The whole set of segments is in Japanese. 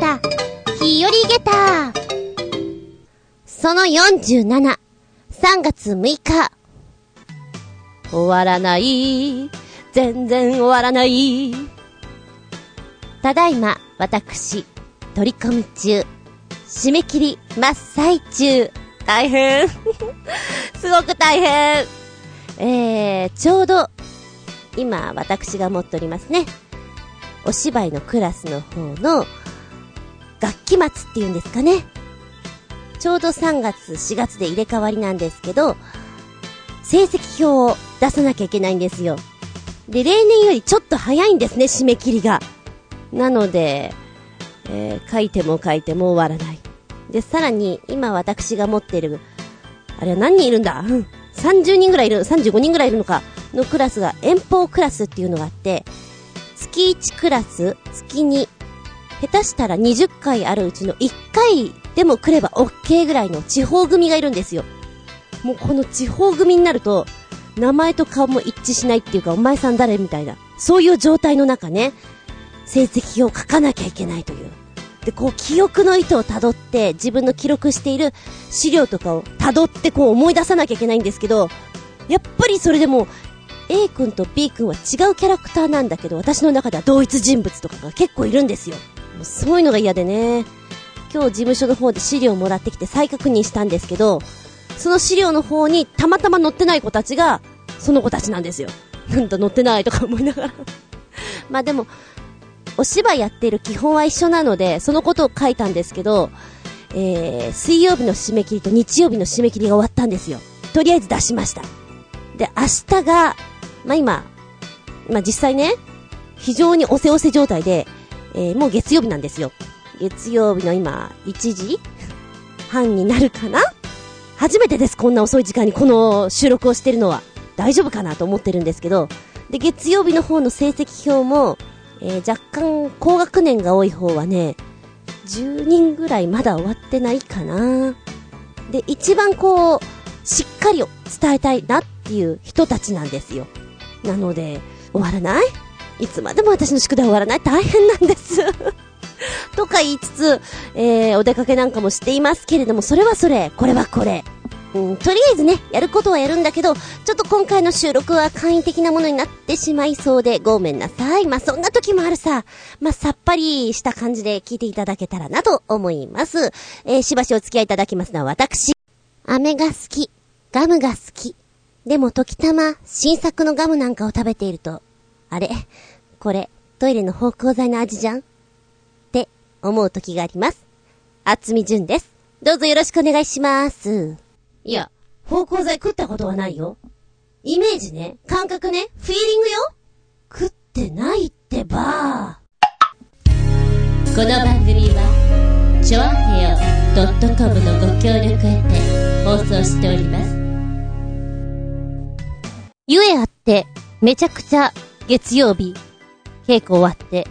た、日和ゲタその47、3月6日。終わらない、全然終わらない。ただいま、私、取り込み中、締め切り真っ最中。大変。すごく大変。えー、ちょうど、今、私が持っておりますね。お芝居のクラスの方の、楽器末っていうんですかね。ちょうど3月、4月で入れ替わりなんですけど、成績表を出さなきゃいけないんですよ。で、例年よりちょっと早いんですね、締め切りが。なので、えー、書いても書いても終わらない。で、さらに、今私が持ってる、あれは何人いるんだ？30人ぐらいいる、35人ぐらいいるのか、のクラスが遠方クラスっていうのがあって、月1クラス、月2、下手したら20回あるうちの1回でも来れば OK ぐらいの地方組がいるんですよ。もうこの地方組になると、名前と顔も一致しないっていうか、お前さん誰みたいな。そういう状態の中ね、成績を書かなきゃいけないという。で、こう、記憶の意図を辿って、自分の記録している資料とかを辿ってこう思い出さなきゃいけないんですけど、やっぱりそれでも、A 君と B 君は違うキャラクターなんだけど、私の中では同一人物とかが結構いるんですよ。もうそういうのが嫌でね。今日事務所の方で資料をもらってきて再確認したんですけど、その資料の方にたまたま載ってない子たちが、その子たちなんですよ。なんだ載ってないとか思いながら まあでも、お芝居やってる基本は一緒なので、そのことを書いたんですけど、えー、水曜日の締め切りと日曜日の締め切りが終わったんですよ。とりあえず出しました。で、明日が、まあ、今、まあ、実際ね、非常におせおせ状態で、えー、もう月曜日なんですよ。月曜日の今、1時？半になるかな？初めてです、こんな遅い時間にこの収録をしてるのは。大丈夫かなと思ってるんですけど、で、月曜日の方の成績表も、えー、若干高学年が多い方はね、10人ぐらいまだ終わってないかな。で、一番こう、しっかり伝えたいなっていう人たちなんですよ。なので、終わらない？いつまでも私の宿題終わらない大変なんです とか言いつつ、えー、お出かけなんかもしていますけれども、それはそれ、これはこれ。うん、とりあえずね、やることはやるんだけど、ちょっと今回の収録は簡易的なものになってしまいそうで、ごめんなさい。まあ、そんな時もあるさ。まあ、さっぱりした感じで聞いていただけたらなと思います。えー、しばしお付き合いいただきますのは私。飴が好き。ガムが好き。でも時たま、新作のガムなんかを食べていると、あれ？これ、トイレの芳香剤の味じゃん？って思う時があります。あつみじゅんです。どうぞよろしくお願いします。いや、芳香剤食ったことはないよ。イメージね、感覚ね、フィーリングよ食ってないってばこの番組は、ちょあへよ .com のご協力へて放送しております。ゆえあって、めちゃくちゃ月曜日、稽古終わって、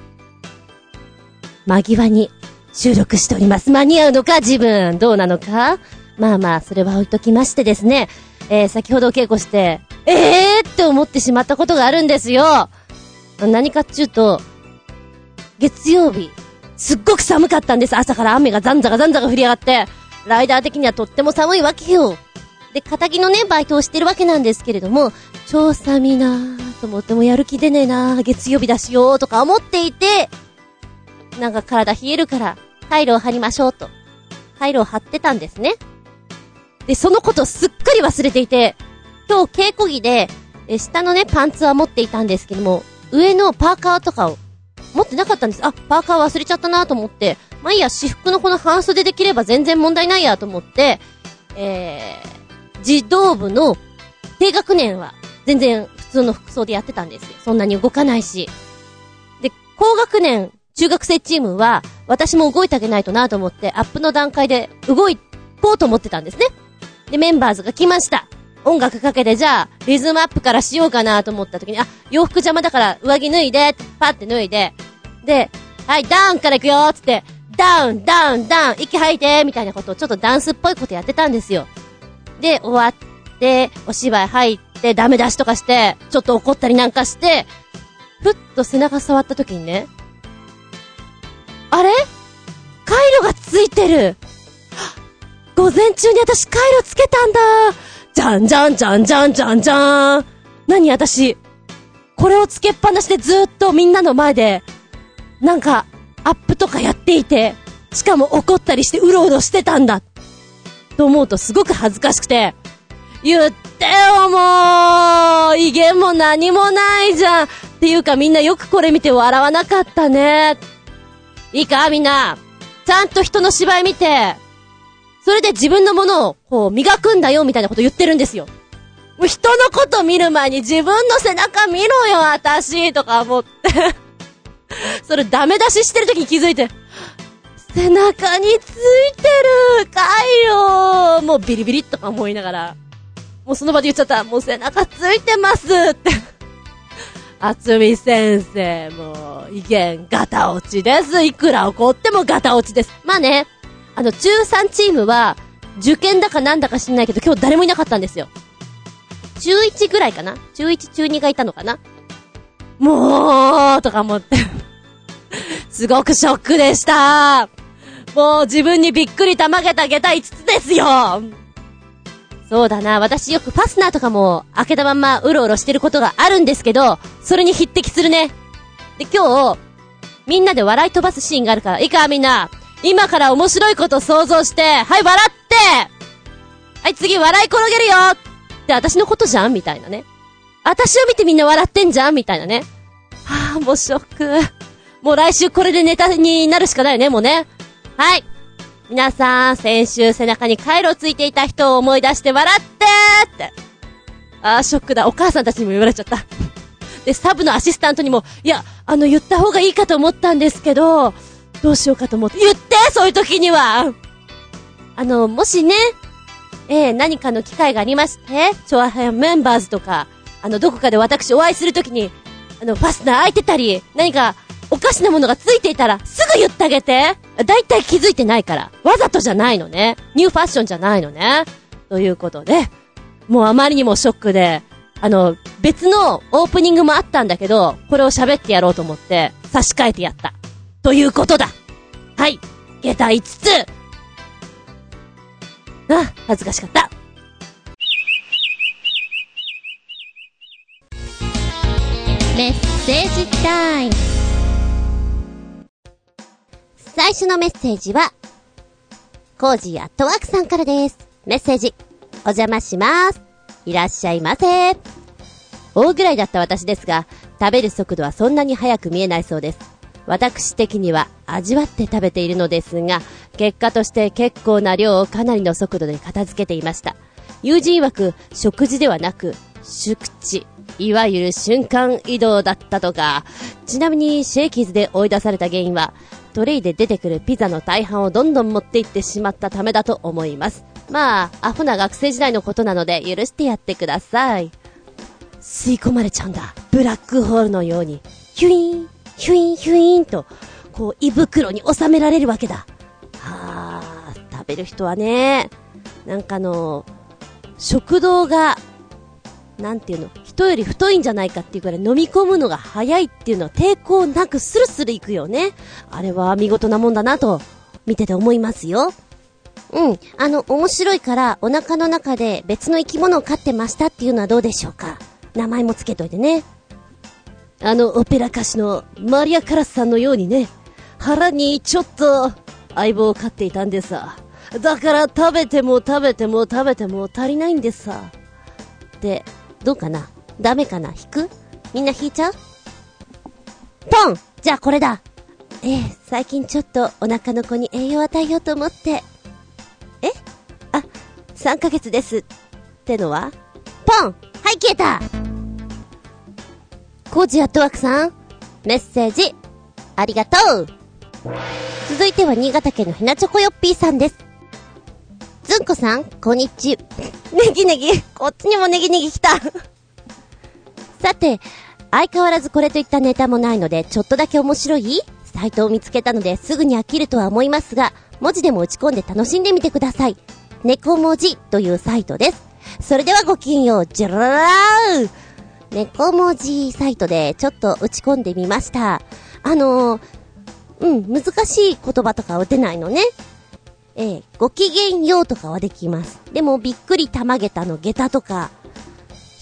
間際に収録しております。間に合うのか自分どうなのかまあまあ、それは置いときましてですね、えー、先ほど稽古して、ええー？って思ってしまったことがあるんですよ何かっちゅうと、月曜日、すっごく寒かったんです。朝から雨がザンザがザンザが降り上がって、ライダー的にはとっても寒いわけよ。で、仇のね、バイトをしてるわけなんですけれども、超寒いなぁと思ってもやる気出ねえな、月曜日だしよーとか思っていて、なんか体冷えるから、タイルを貼りましょうと。タイルを貼ってたんですね。で、そのことすっかり忘れていて、今日稽古着で、え、下のね、パンツは持っていたんですけども、上のパーカーとかを持ってなかったんです。あ、パーカー忘れちゃったなと思って、まあいいや、私服のこの半袖できれば全然問題ないやと思って、えー、児童部の低学年は全然通の服装でやってたんですよ。そんなに動かないし。で、高学年、中学生チームは、私も動いてあげないとなと思って、アップの段階で動い、こうと思ってたんですね。で、メンバーズが来ました。音楽かけて、じゃあ、リズムアップからしようかなと思った時に、あ、洋服邪魔だから上着脱いで、パって脱いで、で、はい、ダウンから行くよつって、ダウン、ダウン、ダウン、息吐いてみたいなことをちょっとダンスっぽいことやってたんですよ。で、終わって、お芝居入って、ダメ出しとかして、ちょっと怒ったりなんかして、ふっと背中触った時にね、あれ？カイロがついてる。午前中に私回路つけたんだ。じゃんじゃんじゃんじゃんじゃんじゃん。何私、これをつけっぱなしでずっとみんなの前で、なんか、アップとかやっていて、しかも怒ったりしてうろうろしてたんだ。と思うとすごく恥ずかしくて、言ってよもう。威厳も何もないじゃん。っていうかみんなよくこれ見て笑わなかったね。いいかみんな。ちゃんと人の芝居見て、それで自分のものを、こう、磨くんだよ、みたいなこと言ってるんですよ。もう人のこと見る前に自分の背中見ろよ、私とか思って。それダメ出ししてる時に気づいて、背中についてる回路もうビリビリとか思いながら、もうその場で言っちゃった。もう背中ついてますってあつみ先生、もう、威厳、ガタ落ちです。いくら怒ってもガタ落ちです。まあね、あの、中3チームは、受験だかなんだか知んないけど、今日誰もいなかったんですよ。中1ぐらいかな？中1、中2がいたのかな？もう、とか思って すごくショックでした。もう自分にびっくりたまげた下駄5つですよそうだな、私よくファスナーとかも開けたまんまうろうろしてることがあるんですけど、それに匹敵するね。で、今日、みんなで笑い飛ばすシーンがあるから、いいかみんな、今から面白いこと想像して、はい、笑ってはい、次笑い転げるよって私のことじゃん？みたいなね。私を見てみんな笑ってんじゃん？みたいなね。はぁ、もうショック。もう来週これでネタになるしかないよね、もうね。はい。皆さん、先週背中に回路ついていた人を思い出して笑ってって。あー、ショックだ。お母さんたちにも言われちゃった。で、サブのアシスタントにも、いや、あの、言った方がいいかと思ったんですけど、どうしようかと思って。言ってそういう時にはあの、もしね、えー、何かの機会がありまして、チョアヘメンバーズとか、あの、どこかで私お会いするときに、あの、ファスナー開いてたり、何か、おかしなものがついていたら、すぐ言ってあげてだいたい気づいてないから。わざとじゃないのね。ニューファッションじゃないのね。ということで、もうあまりにもショックで、あの、別のオープニングもあったんだけど、これを喋ってやろうと思って、差し替えてやった。ということだはい。下駄5つあ、恥ずかしかった。メッセージタイム。最初のメッセージは、コージーアットワークさんからです。メッセージ、お邪魔します。いらっしゃいませ。大ぐらいだった私ですが、食べる速度はそんなに速く見えないそうです。私的には味わって食べているのですが、結果として結構な量をかなりの速度で片付けていました。友人曰く、食事ではなく、宿地、いわゆる瞬間移動だったとか。ちなみに、シェイキーズで追い出された原因は、トレイで出てくるピザの大半をどんどん持って行ってしまったためだと思います。まあ、アホな学生時代のことなので許してやってください。吸い込まれちゃうんだ。ブラックホールのように。ヒュイーン、ヒュイーンヒュイーンと、こう、胃袋に収められるわけだ。はあ、食べる人はね、なんかの、食道が、なんていうの、人より太いんじゃないかっていうくらい飲み込むのが早いっていうのは抵抗なくスルスルいくよね。あれは見事なもんだなと、見てて思いますよ。うん。あの、面白いからお腹の中で別の生き物を飼ってましたっていうのはどうでしょうか。名前もつけといてね。あのオペラ歌手のマリア・カラスさんのようにね、腹にちょっと相棒を飼っていたんでさ。だから食べても食べても食べても足りないんでさ。で、どうかな？ダメかな？引く？みんな引いちゃう？ポン！じゃあこれだ。ええ、最近ちょっとお腹の子に栄養を与えようと思って。え？あ、3ヶ月です。ってのは？ポン！はい消えた！コージアットワークさん、メッセージ、ありがとう。続いては新潟県のひなチョコヨッピーさんです。ずんこさん、こんにち。ネギネギ、こっちにもネギネギ来た。さて、相変わらずこれといったネタもないので、ちょっとだけ面白い？サイトを見つけたのですぐに飽きるとは思いますが、文字でも打ち込んで楽しんでみてください。猫文字というサイトです。それではごきげんよう、じゃららー猫文字サイトでちょっと打ち込んでみました。あのー、うん、難しい言葉とか打てないのね。えー、ごきげんようとかはできます。でも、びっくりたまげたの下駄とか、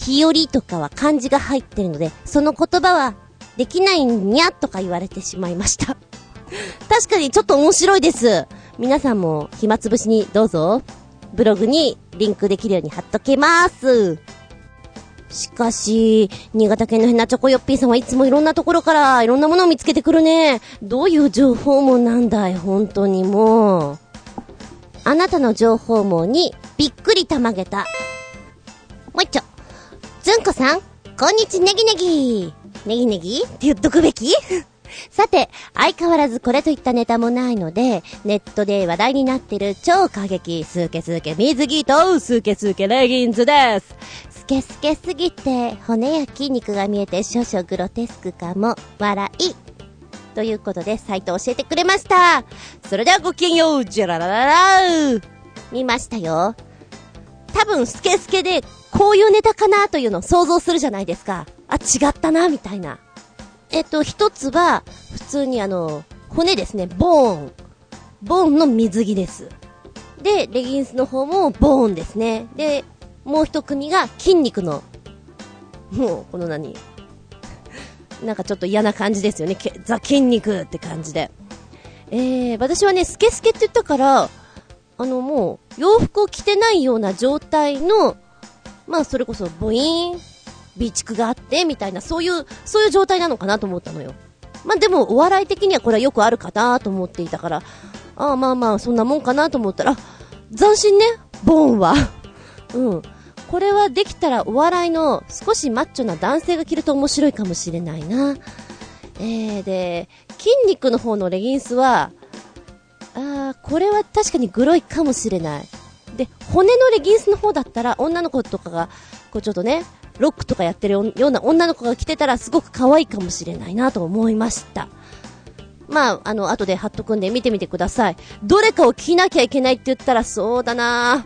日和とかは漢字が入ってるので、その言葉はできないにゃとか言われてしまいました。確かにちょっと面白いです。皆さんも暇つぶしにどうぞ。ブログにリンクできるように貼っとけます。しかし、新潟県のヘナチョコヨッピーさんはいつもいろんなところからいろんなものを見つけてくるね。どういう情報網なんだい、本当にもう。あなたの情報網にびっくりたまげた。もう一丁。ずんこさん、こんにちネギネギ。ネギネギって言っとくべき？さて、相変わらずこれといったネタもないので、ネットで話題になってる超過激、スーケスーケ水着と、スーケスーケレギンズです。スケスケすぎて、骨や筋肉が見えて少々グロテスクかも、笑い。ということで、サイト教えてくれました。それではごきげんよう、じゃらららら見ましたよ。多分、スケスケで、こういうネタかなというのを想像するじゃないですか。あ、違ったな、みたいな。えっと、一つは、普通にあの、骨ですね、ボーン。ボーンの水着です。で、レギンスの方もボーンですね。で、もう一組が筋肉の、もう、この何なんかちょっと嫌な感じですよね。ザ筋肉って感じで。えー、私はね、スケスケって言ったから、あのもう、洋服を着てないような状態の、まあそれこそ、ボイーン、備蓄があって、みたいな、そういう、そういう状態なのかなと思ったのよ。まあ、でも、お笑い的にはこれはよくあるかなと思っていたから、ああ、まあまあ、そんなもんかなと思ったら、斬新ね、ボーンは。うん。これはできたらお笑いの少しマッチョな男性が着ると面白いかもしれないな。えー、で、筋肉の方のレギンスは、あー、これは確かにグロいかもしれない。で、骨のレギンスの方だったら女の子とかが、こうちょっとね、ロックとかやってるような女の子が着てたらすごく可愛いかもしれないなと思いました。まあ、あの、後で貼っとくんで見てみてください。どれかを着なきゃいけないって言ったらそうだな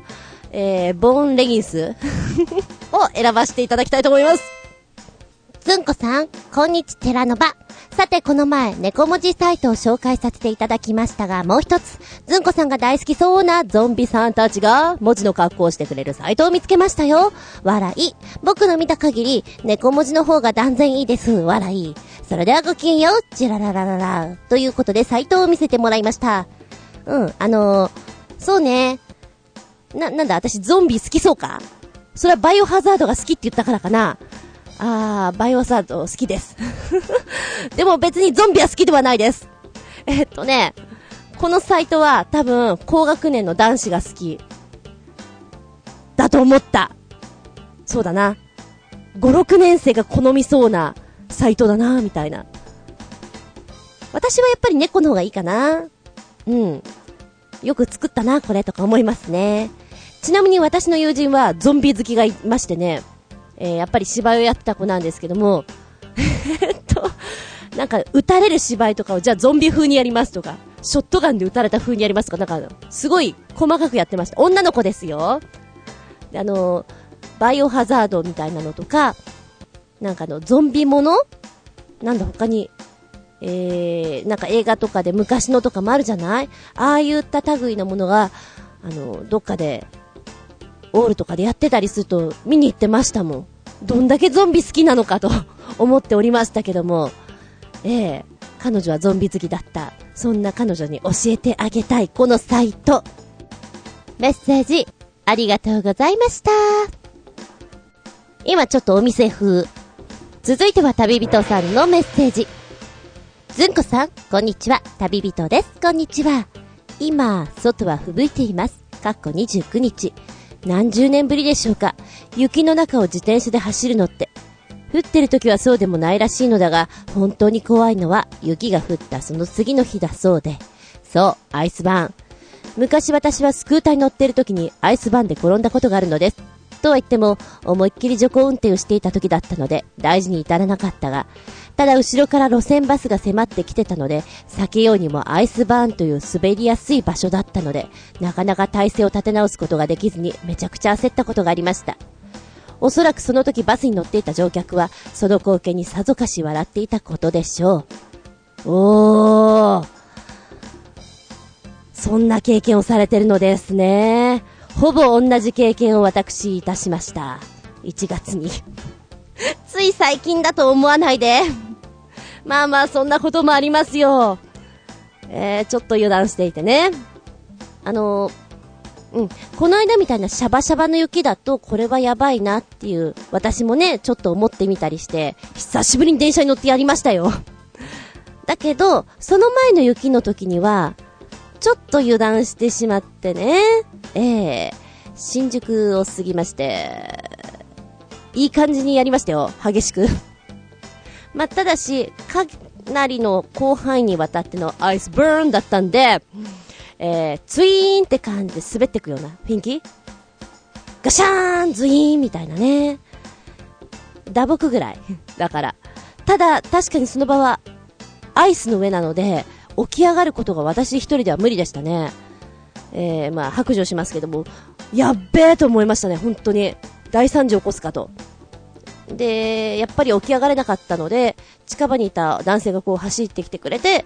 えー、ボーンレギンス を選ばせていただきたいと思います。ずんこさん、こんにち寺の場。さて、この前、猫文字サイトを紹介させていただきましたが、もう一つ、ずんこさんが大好きそうなゾンビさんたちが、文字の格好をしてくれるサイトを見つけましたよ。笑い。僕の見た限り、猫文字の方が断然いいです。笑い。それではごきげんよう。ジラララララ。ということで、サイトを見せてもらいました。うん、あのー、そうね。な、なんだ、私ゾンビ好きそうか？それはバイオハザードが好きって言ったからかなあー、バイオサード好きです。でも別にゾンビは好きではないです。えっとね、このサイトは多分高学年の男子が好き。だと思った。そうだな。5、6年生が好みそうなサイトだな、みたいな。私はやっぱり猫の方がいいかな。うん。よく作ったな、これとか思いますね。ちなみに私の友人はゾンビ好きがいましてね、えー、やっぱり芝居をやってた子なんですけども、えっと、なんか、撃たれる芝居とかを、じゃあゾンビ風にやりますとか、ショットガンで撃たれた風にやりますとか、なんか、すごい細かくやってました。女の子ですよ。あの、バイオハザードみたいなのとか、なんかの、ゾンビもの？なんだ他に、えー、なんか映画とかで昔のとかもあるじゃない？ああいった類のものが、あの、どっかでオールとかでやってたりすると見に行ってましたもん。どんだけゾンビ好きなのかと 思っておりましたけども、ええ彼女はゾンビ好きだった。そんな彼女に教えてあげたい、このサイト。メッセージ、ありがとうございました。今ちょっとお店風。続いては旅人さんのメッセージ。ずんこさん、こんにちは。旅人です。こんにちは。今、外は吹雪いています。かっこ29日。何十年ぶりでしょうか。雪の中を自転車で走るのって。降ってる時はそうでもないらしいのだが、本当に怖いのは雪が降ったその次の日だそうで。そう、アイスバーン。昔私はスクーターに乗ってる時にアイスバーンで転んだことがあるのです。とは言っても、思いっきり徐行運転をしていた時だったので、大事に至らなかったが、ただ後ろから路線バスが迫ってきてたので、避けようにもアイスバーンという滑りやすい場所だったので、なかなか体勢を立て直すことができずにめちゃくちゃ焦ったことがありました。おそらくその時バスに乗っていた乗客は、その光景にさぞかし笑っていたことでしょう。おー。そんな経験をされてるのですね。ほぼ同じ経験を私いたしました。1月に。つい最近だと思わないで。まあまあ、そんなこともありますよ。えー、ちょっと油断していてね。あのうん。この間みたいなシャバシャバの雪だと、これはやばいなっていう、私もね、ちょっと思ってみたりして、久しぶりに電車に乗ってやりましたよ。だけど、その前の雪の時には、ちょっと油断してしまってね、ええー、新宿を過ぎまして、いい感じにやりましたよ、激しく。まあ、ただし、かなりの広範囲にわたってのアイスブーンだったんで、えー、ツイーンって感じで滑っていくような雰囲気？ガシャーンズイーンみたいなね。打撲ぐらい。だから。ただ、確かにその場は、アイスの上なので、起き上がることが私一人では無理でしたね。えー、まあ、白状しますけども、やっべえと思いましたね、本当に。大惨事起こすかと。で、やっぱり起き上がれなかったので、近場にいた男性がこう走ってきてくれて、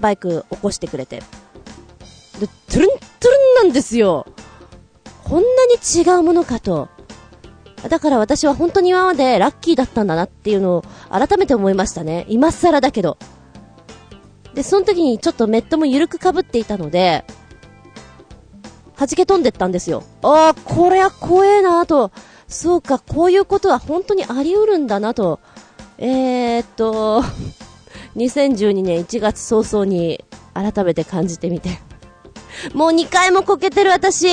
バイク起こしてくれて。で、トゥルントゥルンなんですよ。こんなに違うものかと。だから私は本当に今までラッキーだったんだなっていうのを改めて思いましたね。今更だけど。で、その時にちょっとメットも緩く被っていたので、弾け飛んでったんですよ。ああ、これは怖えなと。そうか、こういうことは本当にあり得るんだなと。えー、っと、2012年1月早々に改めて感じてみて。もう2回もこけてる私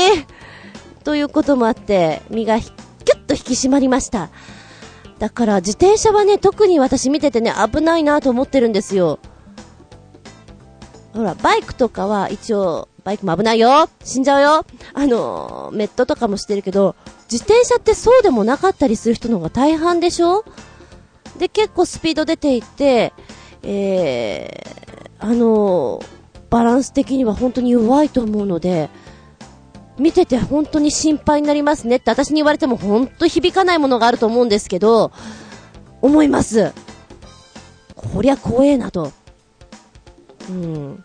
ということもあって、身がキュッと引き締まりました。だから自転車はね、特に私見ててね、危ないなと思ってるんですよ。ほら、バイクとかは一応、バイクも危ないよ死んじゃうよあのーメットとかもしてるけど、自転車ってそうでもなかったりする人の方が大半でしょ？で、結構スピード出ていて、えー、あのバランス的には本当に弱いと思うので、見てて本当に心配になりますねって私に言われても本当響かないものがあると思うんですけど、思います。こりゃ怖えなと。うん。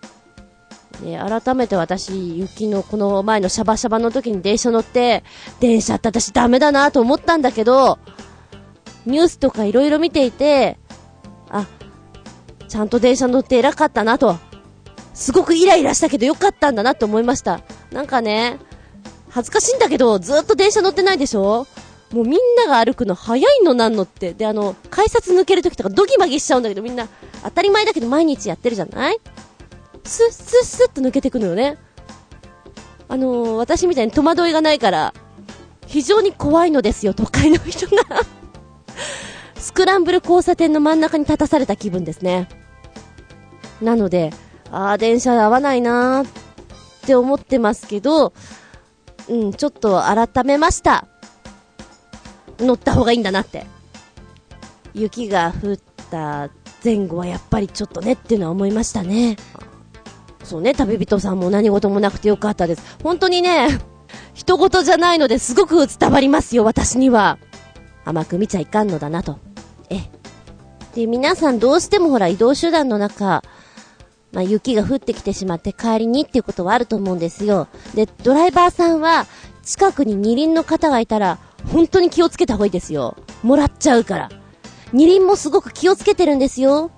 で、改めて私、雪のこの前のシャバシャバの時に電車乗って、電車って私ダメだなと思ったんだけど、ニュースとか色々見ていて、あ、ちゃんと電車乗って偉かったなと。すごくイライラしたけどよかったんだなと思いました。なんかね、恥ずかしいんだけど、ずっと電車乗ってないでしょ？もうみんなが歩くの早いのなんのって。で、あの、改札抜けるときとかドギマギしちゃうんだけどみんな当たり前だけど毎日やってるじゃない？スッスッスッと抜けてくのよね。あのー、私みたいに戸惑いがないから、非常に怖いのですよ、都会の人が スクランブル交差点の真ん中に立たされた気分ですね。なので、ああ、電車合わないなーって思ってますけど、うん、ちょっと改めました。乗った方がいいんだなって。雪が降った前後はやっぱりちょっとねっていうのは思いましたね。そうね、旅人さんも何事もなくてよかったです。本当にね、人事じゃないのですごく伝わりますよ、私には。甘く見ちゃいかんのだなと。え。で、皆さんどうしてもほら移動手段の中、まあ、雪が降ってきてしまって帰りにっていうことはあると思うんですよ。で、ドライバーさんは、近くに二輪の方がいたら、本当に気をつけた方がいいですよ。もらっちゃうから。二輪もすごく気をつけてるんですよ。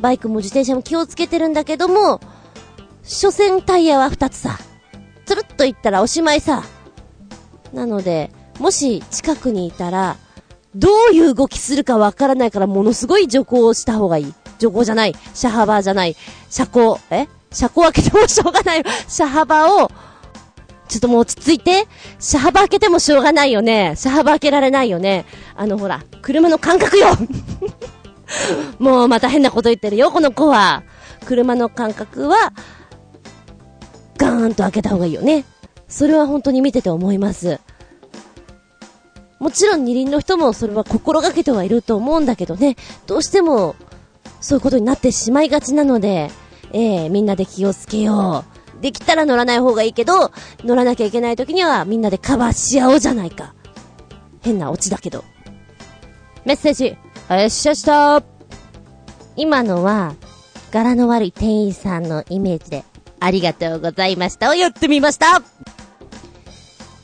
バイクも自転車も気をつけてるんだけども、所詮タイヤは二つさ。つるっといったらおしまいさ。なので、もし近くにいたら、どういう動きするかわからないからものすごい徐行をした方がいい。徐行じゃない。車幅じゃない。車高、え？車高開けてもしょうがない。車幅を、ちょっともう落ち着いて。車幅開けてもしょうがないよね。車幅開けられないよね。あのほら、車の感覚よ もうまた変なこと言ってるよ、この子は。車の感覚は、ガーンと開けた方がいいよね。それは本当に見てて思います。もちろん二輪の人もそれは心がけてはいると思うんだけどね、どうしてもそういうことになってしまいがちなので、ええー、みんなで気をつけよう。できたら乗らない方がいいけど、乗らなきゃいけない時にはみんなでカバーし合おうじゃないか。変なオチだけど。メッセージ、よっしゃした。今のは、柄の悪い店員さんのイメージでありがとうございましたをやってみました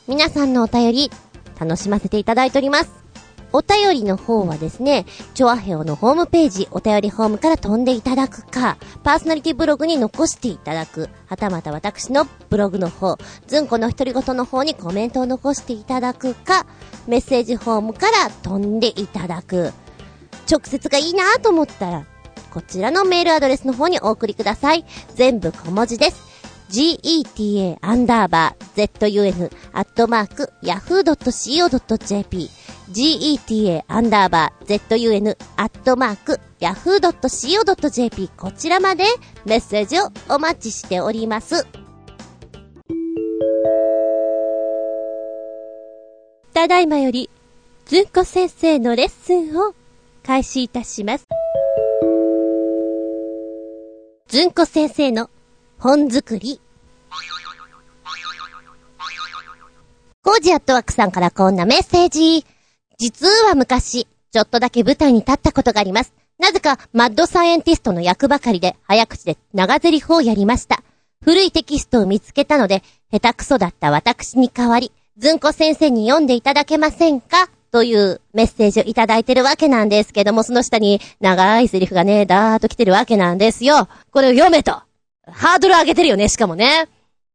皆さんのお便り、楽しませていただいております。お便りの方はですね、チョアヘオのホームページ、お便りホームから飛んでいただくか、パーソナリティブログに残していただく、はたまた私のブログの方、ずんこの独り言の方にコメントを残していただくか、メッセージフォームから飛んでいただく。直接がいいなと思ったら、こちらのメールアドレスの方にお送りください。全部小文字です。geta アンダーバー zun アットマーク yahoo.co.jp geta アンダーバー zun アットマーク yahoo.co.jp こちらまでメッセージをお待ちしております。ただいまより、ずんこ先生のレッスンを開始いたします。ずんこ先生の本作り。コージアットワークさんからこんなメッセージ。実は昔、ちょっとだけ舞台に立ったことがあります。なぜか、マッドサイエンティストの役ばかりで、早口で長台詞をやりました。古いテキストを見つけたので、下手くそだった私に代わり、ずんこ先生に読んでいただけませんか？というメッセージをいただいてるわけなんですけども、その下に長いセリフがね、だーっと来てるわけなんですよ。これを読めと。ハードル上げてるよね、しかもね。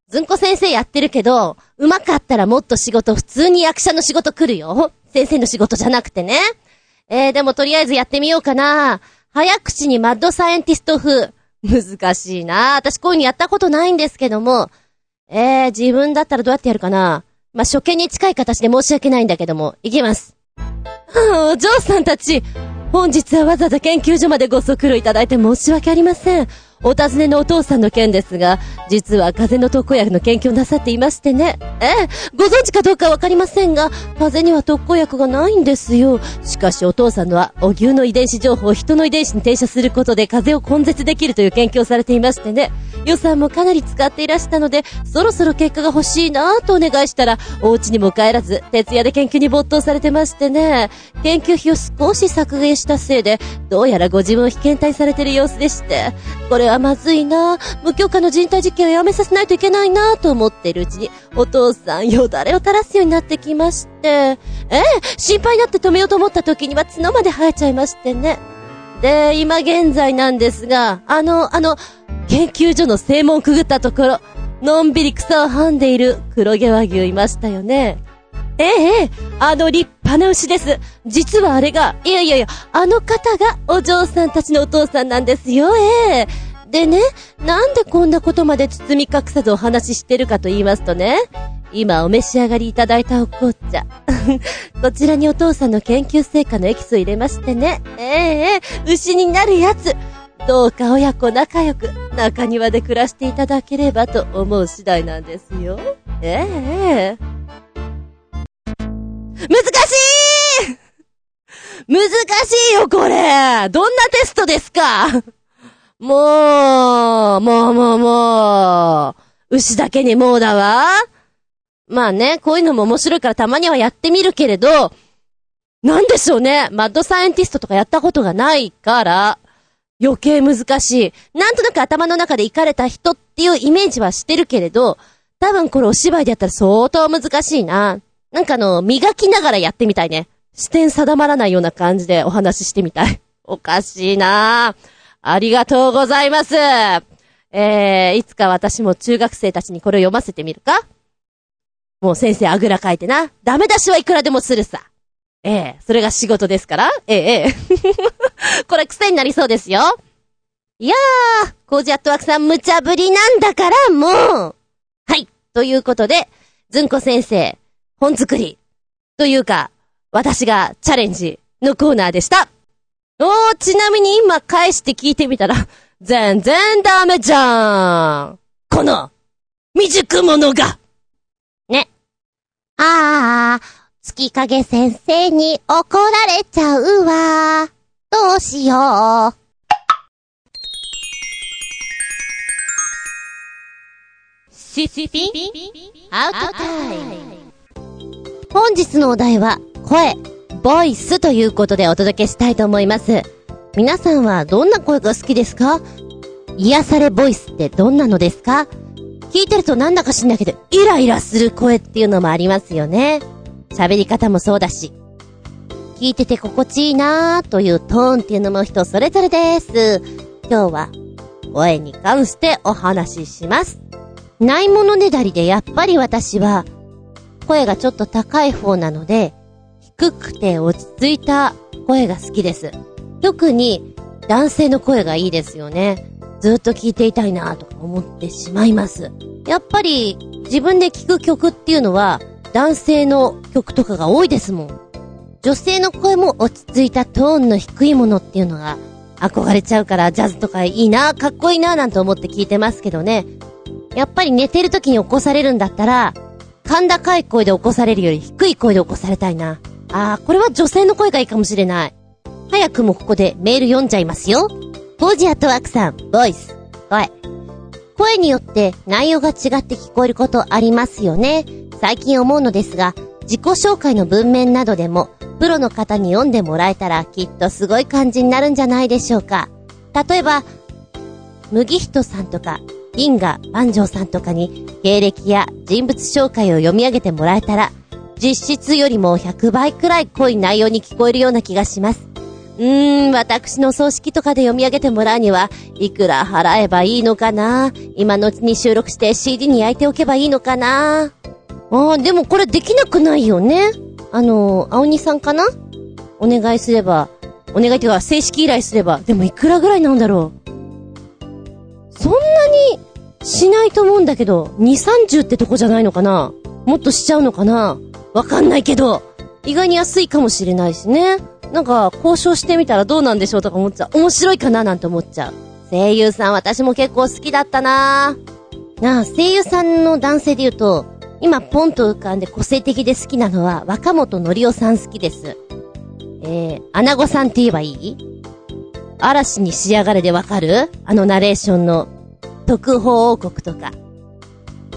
ずんこ先生やってるけど、うまかったらもっと仕事、普通に役者の仕事来るよ。先生の仕事じゃなくてね。えー、でもとりあえずやってみようかな。早口にマッドサイエンティスト風。難しいな。私こういうのやったことないんですけども。えー、自分だったらどうやってやるかな。まあ、初見に近い形で申し訳ないんだけども。いきます。はあ、お嬢さんたち。本日はわざわざ研究所までご足労いただいて申し訳ありません。お尋ねのお父さんの件ですが、実は風邪の特効薬の研究をなさっていましてね。ええ、ご存知かどうかわかりませんが、風邪には特効薬がないんですよ。しかしお父さんのは、お牛の遺伝子情報を人の遺伝子に転写することで風邪を根絶できるという研究をされていましてね。予算もかなり使っていらしたので、そろそろ結果が欲しいなぁとお願いしたら、お家にも帰らず、徹夜で研究に没頭されてましてね。研究費を少し削減したせいで、どうやらご自分を被験体されてる様子でして。これはまずいなぁ無許可の人体実験をやめさせないといけないなぁと思っているうちに、お父さんよだれを垂らすようになってきまして。ええ、心配になって止めようと思った時には角まで生えちゃいましてね。で、今現在なんですが、あの、あの、研究所の正門をくぐったところ、のんびり草をはんでいる黒毛和牛いましたよね。ええ、あの立派な牛です。実はあれが、いやいやいや、あの方がお嬢さんたちのお父さんなんですよ、ええ。でね、なんでこんなことまで包み隠さずお話ししてるかと言いますとね、今お召し上がりいただいたお紅茶。こちらにお父さんの研究成果のエキスを入れましてね。えええ、牛になるやつ。どうか親子仲良く、中庭で暮らしていただければと思う次第なんですよ。ええええ。難しい難しいよ、これどんなテストですか？もう、もうもうもう、牛だけにもうだわ。まあね、こういうのも面白いからたまにはやってみるけれど、なんでしょうね。マッドサイエンティストとかやったことがないから、余計難しい。なんとなく頭の中で行かれた人っていうイメージはしてるけれど、多分これお芝居でやったら相当難しいな。なんかあの、磨きながらやってみたいね。視点定まらないような感じでお話ししてみたい。おかしいな。ありがとうございます。えー、いつか私も中学生たちにこれを読ませてみるか？もう先生あぐらかいてな。ダメ出しはいくらでもするさ。ええ、それが仕事ですから。ええ、これ癖になりそうですよ。いやー、コージアットワークさん無茶ぶりなんだからもう。はい。ということで、ずんこ先生、本作り。というか、私がチャレンジのコーナーでした。おー、ちなみに今返して聞いてみたら、全然ダメじゃーん。この、未熟者が。ね。ああ、月影先生に怒られちゃうわ。どうしよう。シシピアウトタイム。本日のお題は、声。ボイスということでお届けしたいと思います。皆さんはどんな声が好きですか？癒されボイスってどんなのですか？聞いてるとなんだか知んないけど、イライラする声っていうのもありますよね。喋り方もそうだし。聞いてて心地いいなーというトーンっていうのも人それぞれです。今日は、声に関してお話しします。ないものねだりでやっぱり私は、声がちょっと高い方なので、低くて落ち着いた声が好きです。特に男性の声がいいですよね。ずっと聴いていたいなと思ってしまいます。やっぱり自分で聴く曲っていうのは男性の曲とかが多いですもん。女性の声も落ち着いたトーンの低いものっていうのが憧れちゃうからジャズとかいいな、かっこいいななんて思って聞いてますけどね。やっぱり寝てる時に起こされるんだったら、甲高い声で起こされるより低い声で起こされたいな。あー、これは女性の声がいいかもしれない。早くもここでメール読んじゃいますよ。ゴジアットワークさん、ボイス、声。声によって内容が違って聞こえることありますよね。最近思うのですが、自己紹介の文面などでも、プロの方に読んでもらえたらきっとすごい感じになるんじゃないでしょうか。例えば、麦人さんとか、銀河万丈さんとかに経歴や人物紹介を読み上げてもらえたら、実質よりも100倍くらい濃い内容に聞こえるような気がします。うーん、私の葬式とかで読み上げてもらうには、いくら払えばいいのかな？今のうちに収録して CD に焼いておけばいいのかな？ああ、でもこれできなくないよね？あの、青鬼さんかな？お願いすれば、お願いっていうか正式依頼すれば、でもいくらぐらいなんだろう？そんなにしないと思うんだけど、2、30ってとこじゃないのかな？もっとしちゃうのかな？わかんないけど、意外に安いかもしれないしね。なんか、交渉してみたらどうなんでしょうとか思っちゃう。面白いかななんて思っちゃう。声優さん私も結構好きだったななあ、声優さんの男性で言うと、今ポンと浮かんで個性的で好きなのは若本のりおさん好きです。えー、アナゴさんって言えばいい？嵐に仕上がれでわかる？あのナレーションの特報王国とか。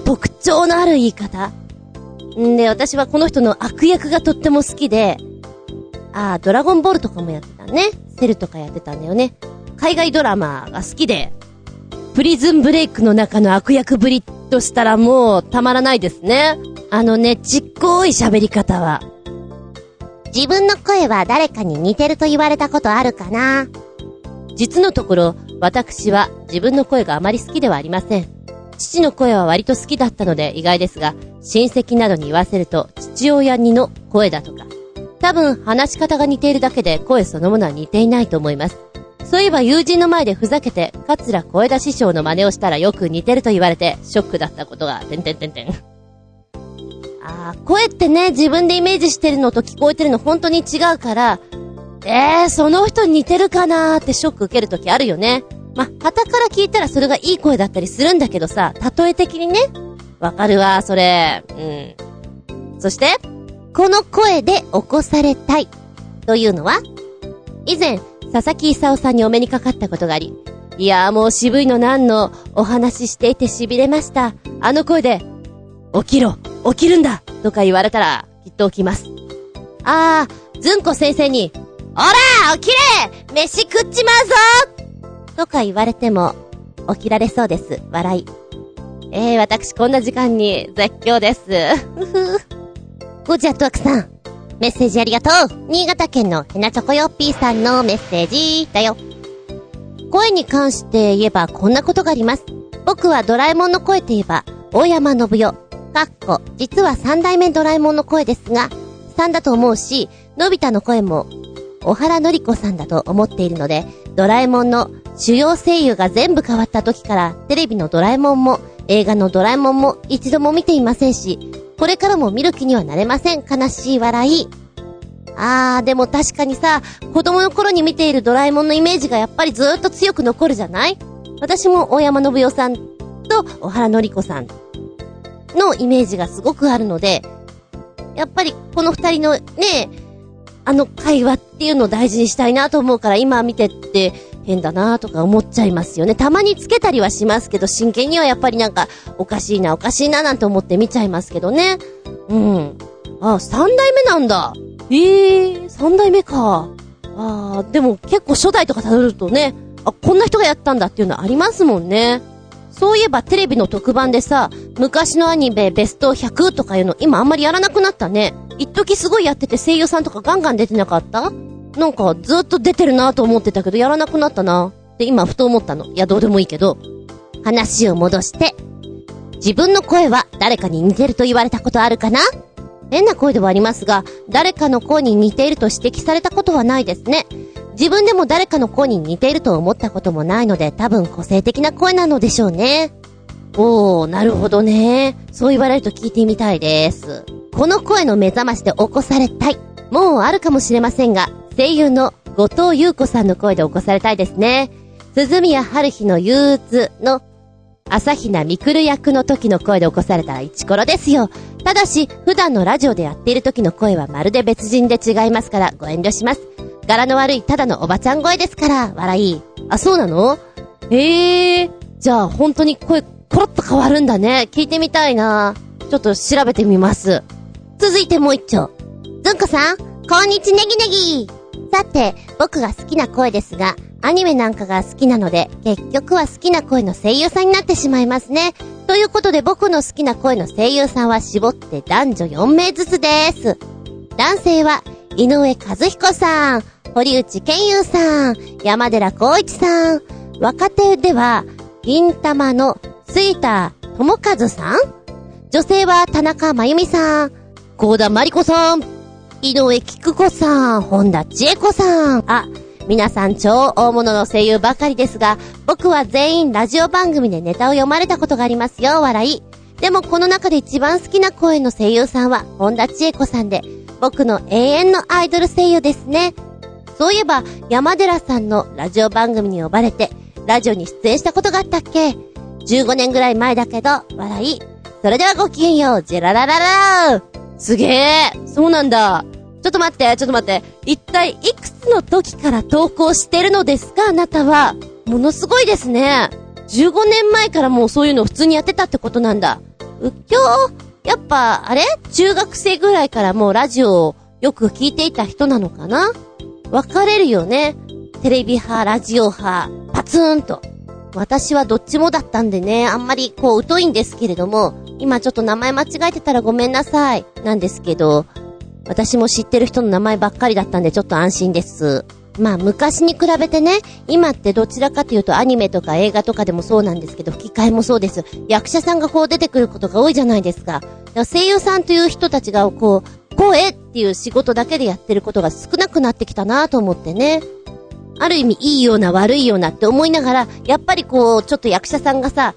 特徴のある言い方。んで、私はこの人の悪役がとっても好きで、ああ、ドラゴンボールとかもやってたね。セルとかやってたんだよね。海外ドラマが好きで、プリズンブレイクの中の悪役ぶりとしたらもうたまらないですね。あのね、ちっこい喋り方は。自分の声は誰かに似てると言われたことあるかな？実のところ、私は自分の声があまり好きではありません。父の声は割と好きだったので意外ですが、親戚などに言わせると父親にの声だとか。多分話し方が似ているだけで声そのものは似ていないと思います。そういえば友人の前でふざけて、桂小枝師匠の真似をしたらよく似てると言われて、ショックだったことが、てんてんてんてん。あー、声ってね、自分でイメージしてるのと聞こえてるの本当に違うから、えー、その人に似てるかなーってショック受けるときあるよね。ま、旗から聞いたらそれがいい声だったりするんだけどさ、例え的にね。わかるわ、それ。うん。そして、この声で起こされたい。というのは以前、佐々木勲さんにお目にかかったことがあり、いやーもう渋いのなんのお話ししていて痺れました。あの声で、起きろ起きるんだとか言われたら、きっと起きます。あー、ずんこ先生に、おら起きれ飯食っちまうぞとか言われても、起きられそうです。笑い。えー、私こんな時間に絶叫です。ふふ。ゴジャットワクさん。メッセージありがとう新潟県のヘナチョコヨッピーさんのメッセージだよ。声に関して言えばこんなことがあります。僕はドラえもんの声と言えば、大山信代。かっこ、実は三代目ドラえもんの声ですが、3だと思うし、のび太の声も、小原のり子さんだと思っているので、ドラえもんの主要声優が全部変わった時から、テレビのドラえもんも、映画のドラえもんも一度も見ていませんし、これからも見る気にはなれません。悲しい笑い。あー、でも確かにさ、子供の頃に見ているドラえもんのイメージがやっぱりずーっと強く残るじゃない？私も大山信代さんと小原のり子さんのイメージがすごくあるので、やっぱりこの二人のね、あの会話っていうのを大事にしたいなと思うから今見てって変だなとか思っちゃいますよね。たまにつけたりはしますけど、真剣にはやっぱりなんかおかしいなおかしいななんて思って見ちゃいますけどね。うん。あ、三代目なんだ。ええー、三代目か。ああ、でも結構初代とか辿るとね、あ、こんな人がやったんだっていうのありますもんね。そういえばテレビの特番でさ、昔のアニメベスト100とかいうの今あんまりやらなくなったね。一時すごいやってて声優さんとかガンガン出てなかった？なんかずっと出てるなと思ってたけどやらなくなったな。って今ふと思ったの。いやどうでもいいけど。話を戻して。自分の声は誰かに似てると言われたことあるかな？変な声ではありますが、誰かの声に似ていると指摘されたことはないですね。自分でも誰かの声に似ていると思ったこともないので、多分個性的な声なのでしょうね。おー、なるほどね。そう言われると聞いてみたいです。この声の目覚ましで起こされたい。もうあるかもしれませんが、声優の後藤優子さんの声で起こされたいですね。鈴宮春日の憂鬱の朝比奈みくる役の時の声で起こされたらイチコロですよ。ただし、普段のラジオでやっている時の声はまるで別人で違いますからご遠慮します。柄の悪いただのおばちゃん声ですから、笑い。あ、そうなの？ええー、じゃあ本当に声コロッと変わるんだね。聞いてみたいな。ちょっと調べてみます。続いてもう一丁。ずんこさん、こんにちネギネさて、僕が好きな声ですが、アニメなんかが好きなので、結局は好きな声の声優さんになってしまいますね。ということで僕の好きな声の声優さんは絞って男女4名ずつです。男性は、井上和彦さん、堀内健優さん、山寺孝一さん、若手では、銀玉の杉田智和さん女性は田中真由美さん、高田真理子さん、井上菊子さん、本田千恵子さん、あ、皆さん超大物の声優ばかりですが、僕は全員ラジオ番組でネタを読まれたことがありますよ、笑い。でもこの中で一番好きな声の声優さんは、本田千恵子さんで、僕の永遠のアイドル声優ですね。そういえば、山寺さんのラジオ番組に呼ばれて、ラジオに出演したことがあったっけ ?15 年ぐらい前だけど、笑い。それではごきげんよう、ジェララララーすげえそうなんだ。ちょっと待って、ちょっと待って。一体いくつの時から投稿してるのですか？あなたは。ものすごいですね。15年前からもうそういうの普通にやってたってことなんだ。うきょうやっぱ、あれ？中学生ぐらいからもうラジオをよく聞いていた人なのかな？分かれるよね。テレビ派、ラジオ派、パツンと。私はどっちもだったんでね、あんまりこう疎いんですけれども、今ちょっと名前間違えてたらごめんなさい。なんですけど、私も知ってる人の名前ばっかりだったんでちょっと安心です。まあ昔に比べてね、今ってどちらかというとアニメとか映画とかでもそうなんですけど、吹き替えもそうです。役者さんがこう出てくることが多いじゃないですか。だから声優さんという人たちがこう、声っていう仕事だけでやってることが少なくなってきたなと思ってね。ある意味いいような悪いようなって思いながら、やっぱりこう、ちょっと役者さんがさ、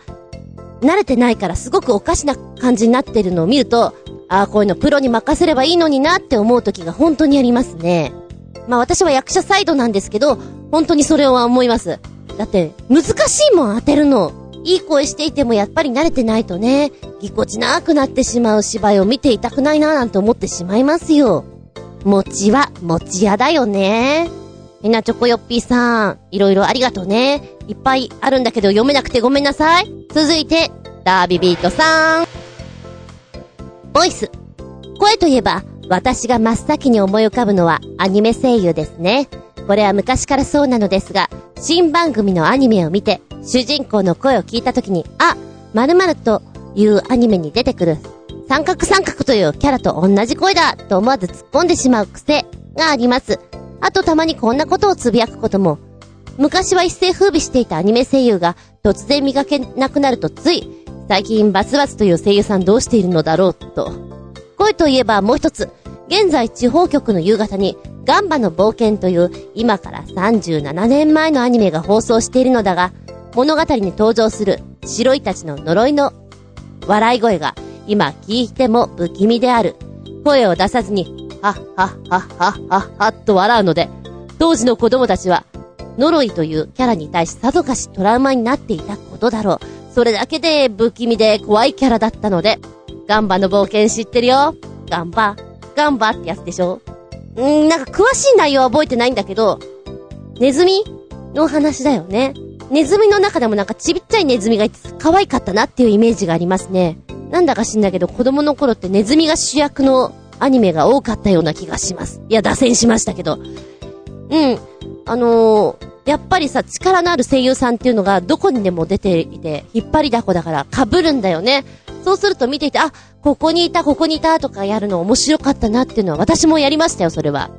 慣れてないからすごくおかしな感じになってるのを見ると、ああ、こういうのプロに任せればいいのになって思う時が本当にありますね。まあ私は役者サイドなんですけど、本当にそれは思います。だって、難しいもん当てるの。いい声していてもやっぱり慣れてないとね、ぎこちなくなってしまう芝居を見ていたくないななんて思ってしまいますよ。餅は餅屋だよね。みんなチョコヨッピーさん、いろいろありがとうね。いっぱいあるんだけど読めなくてごめんなさい。続いて、ダービビートさん。ボイス。声といえば、私が真っ先に思い浮かぶのはアニメ声優ですね。これは昔からそうなのですが、新番組のアニメを見て、主人公の声を聞いた時に、あ、〇〇というアニメに出てくる、三角三角というキャラと同じ声だと思わず突っ込んでしまう癖があります。あとたまにこんなことをつぶやくことも。昔は一世風靡していたアニメ声優が突然磨けなくなるとつい最近バスバスという声優さんどうしているのだろうと。声といえばもう一つ、現在地方局の夕方にガンバの冒険という今から37年前のアニメが放送しているのだが、物語に登場する白いたちの呪いの笑い声が今聞いても不気味である。声を出さずに、はっはっはっはっはっはと笑うので、当時の子供たちは、呪いというキャラに対しさぞかしトラウマになっていたことだろう。それだけで不気味で怖いキャラだったので、ガンバの冒険知ってるよ。ガンバ、ガンバってやつでしょ？んん、なんか詳しい内容は覚えてないんだけど、ネズミの話だよね。ネズミの中でもなんかちびっちゃいネズミがいて可愛かったなっていうイメージがありますね。なんだか知んないけど子供の頃ってネズミが主役のアニメが多かったような気がします。いや、脱線しましたけど。うん。あのー、やっぱりさ、力のある声優さんっていうのがどこにでも出ていて、引っ張りだこだから被るんだよね。そうすると見ていて、あ、ここにいた、ここにいたとかやるの面白かったなっていうのは私もやりましたよ、それは。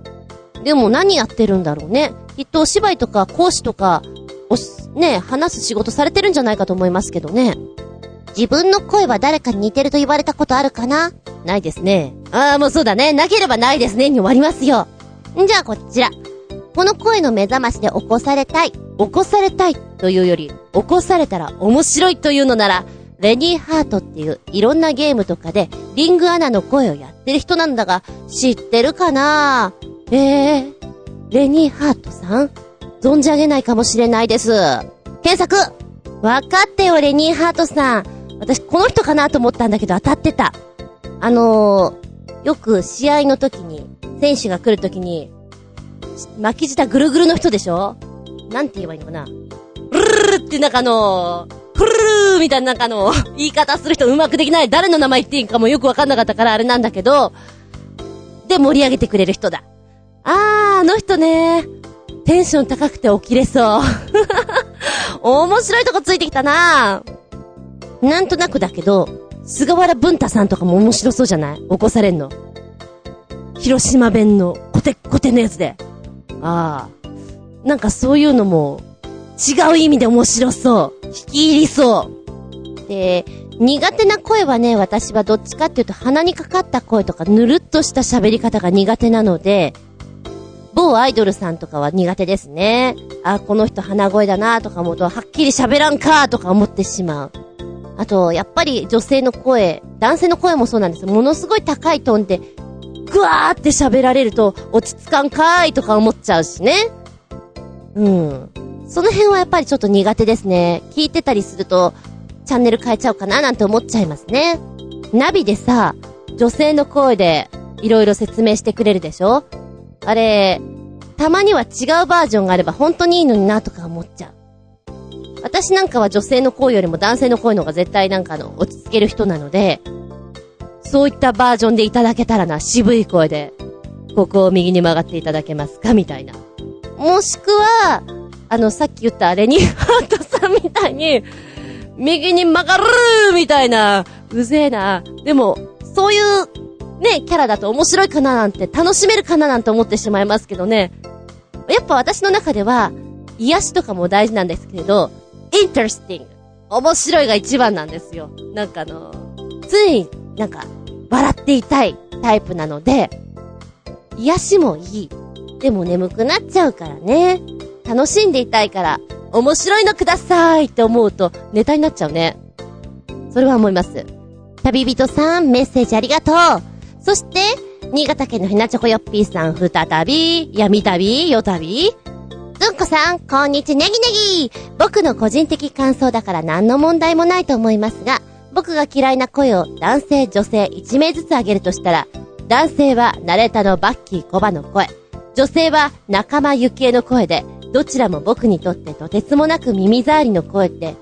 でも何やってるんだろうね。きっとお芝居とか講師とか、お、ね、話す仕事されてるんじゃないかと思いますけどね。自分の声は誰かに似てると言われたことあるかな？ないですね。ああ、もうそうだね。なければないですねに終わりますよ。んじゃあこちら。この声の目覚ましで起こされたい。起こされたいというより、起こされたら面白いというのなら、レニーハートっていういろんなゲームとかでリングアナの声をやってる人なんだが、知ってるかな？ええー、レニーハートさん？存じ上げないかもしれないです。検索わかってよ、レニーハートさん。私、この人かなと思ったんだけど当たってた。あのー、よく試合の時に、選手が来る時に、巻き舌ぐるぐるの人でしょ？なんて言えばいいのかな？ルルルってなんかあのー、フルルーみたいななんかの、言い方する人うまくできない。誰の名前言っていいかもよくわかんなかったからあれなんだけど、で盛り上げてくれる人だ。あー、あの人ね、テンション高くて起きれそう。面白いとこついてきたなぁなんとなくだけど、菅原文太さんとかも面白そうじゃない？起こされんの。広島弁のコテコテのやつで。ああ。なんかそういうのも、違う意味で面白そう。引き入りそう。で、苦手な声はね、私はどっちかっていうと鼻にかかった声とかぬるっとした喋り方が苦手なので、某アイドルさんとかは苦手ですね。あ、この人鼻声だなとか思うと、はっきり喋らんかとか思ってしまう。あと、やっぱり女性の声、男性の声もそうなんですものすごい高いトーンで、ぐわーって喋られると、落ち着かんかーいとか思っちゃうしね。うん。その辺はやっぱりちょっと苦手ですね。聞いてたりすると、チャンネル変えちゃおうかななんて思っちゃいますね。ナビでさ、女性の声でいろいろ説明してくれるでしょ？あれ、たまには違うバージョンがあれば本当にいいのになとか思っちゃう。私なんかは女性の声よりも男性の声の方が絶対なんかの落ち着ける人なので、そういったバージョンでいただけたらな、渋い声で、ここを右に曲がっていただけますかみたいな。もしくは、あの、さっき言ったレニーハートさんみたいに、右に曲がるみたいな、うぜえな。でも、そういう、ね、キャラだと面白いかななんて、楽しめるかななんて思ってしまいますけどね。やっぱ私の中では、癒しとかも大事なんですけれど、interesting。面白いが一番なんですよ。なんかあの、常になんか、笑っていたいタイプなので、癒しもいい。でも眠くなっちゃうからね。楽しんでいたいから、面白いのくださいって思うとネタになっちゃうね。それは思います。旅人さん、メッセージありがとう。そして、新潟県のひなちょこよっぴーさん、再び、闇旅、夜旅ずんこさん、こんにちネギネギ僕の個人的感想だから何の問題もないと思いますが、僕が嫌いな声を男性、女性1名ずつあげるとしたら、男性はナレータのバッキーコバの声、女性は仲間由紀恵の声で、どちらも僕にとってとてつもなく耳障りの声って、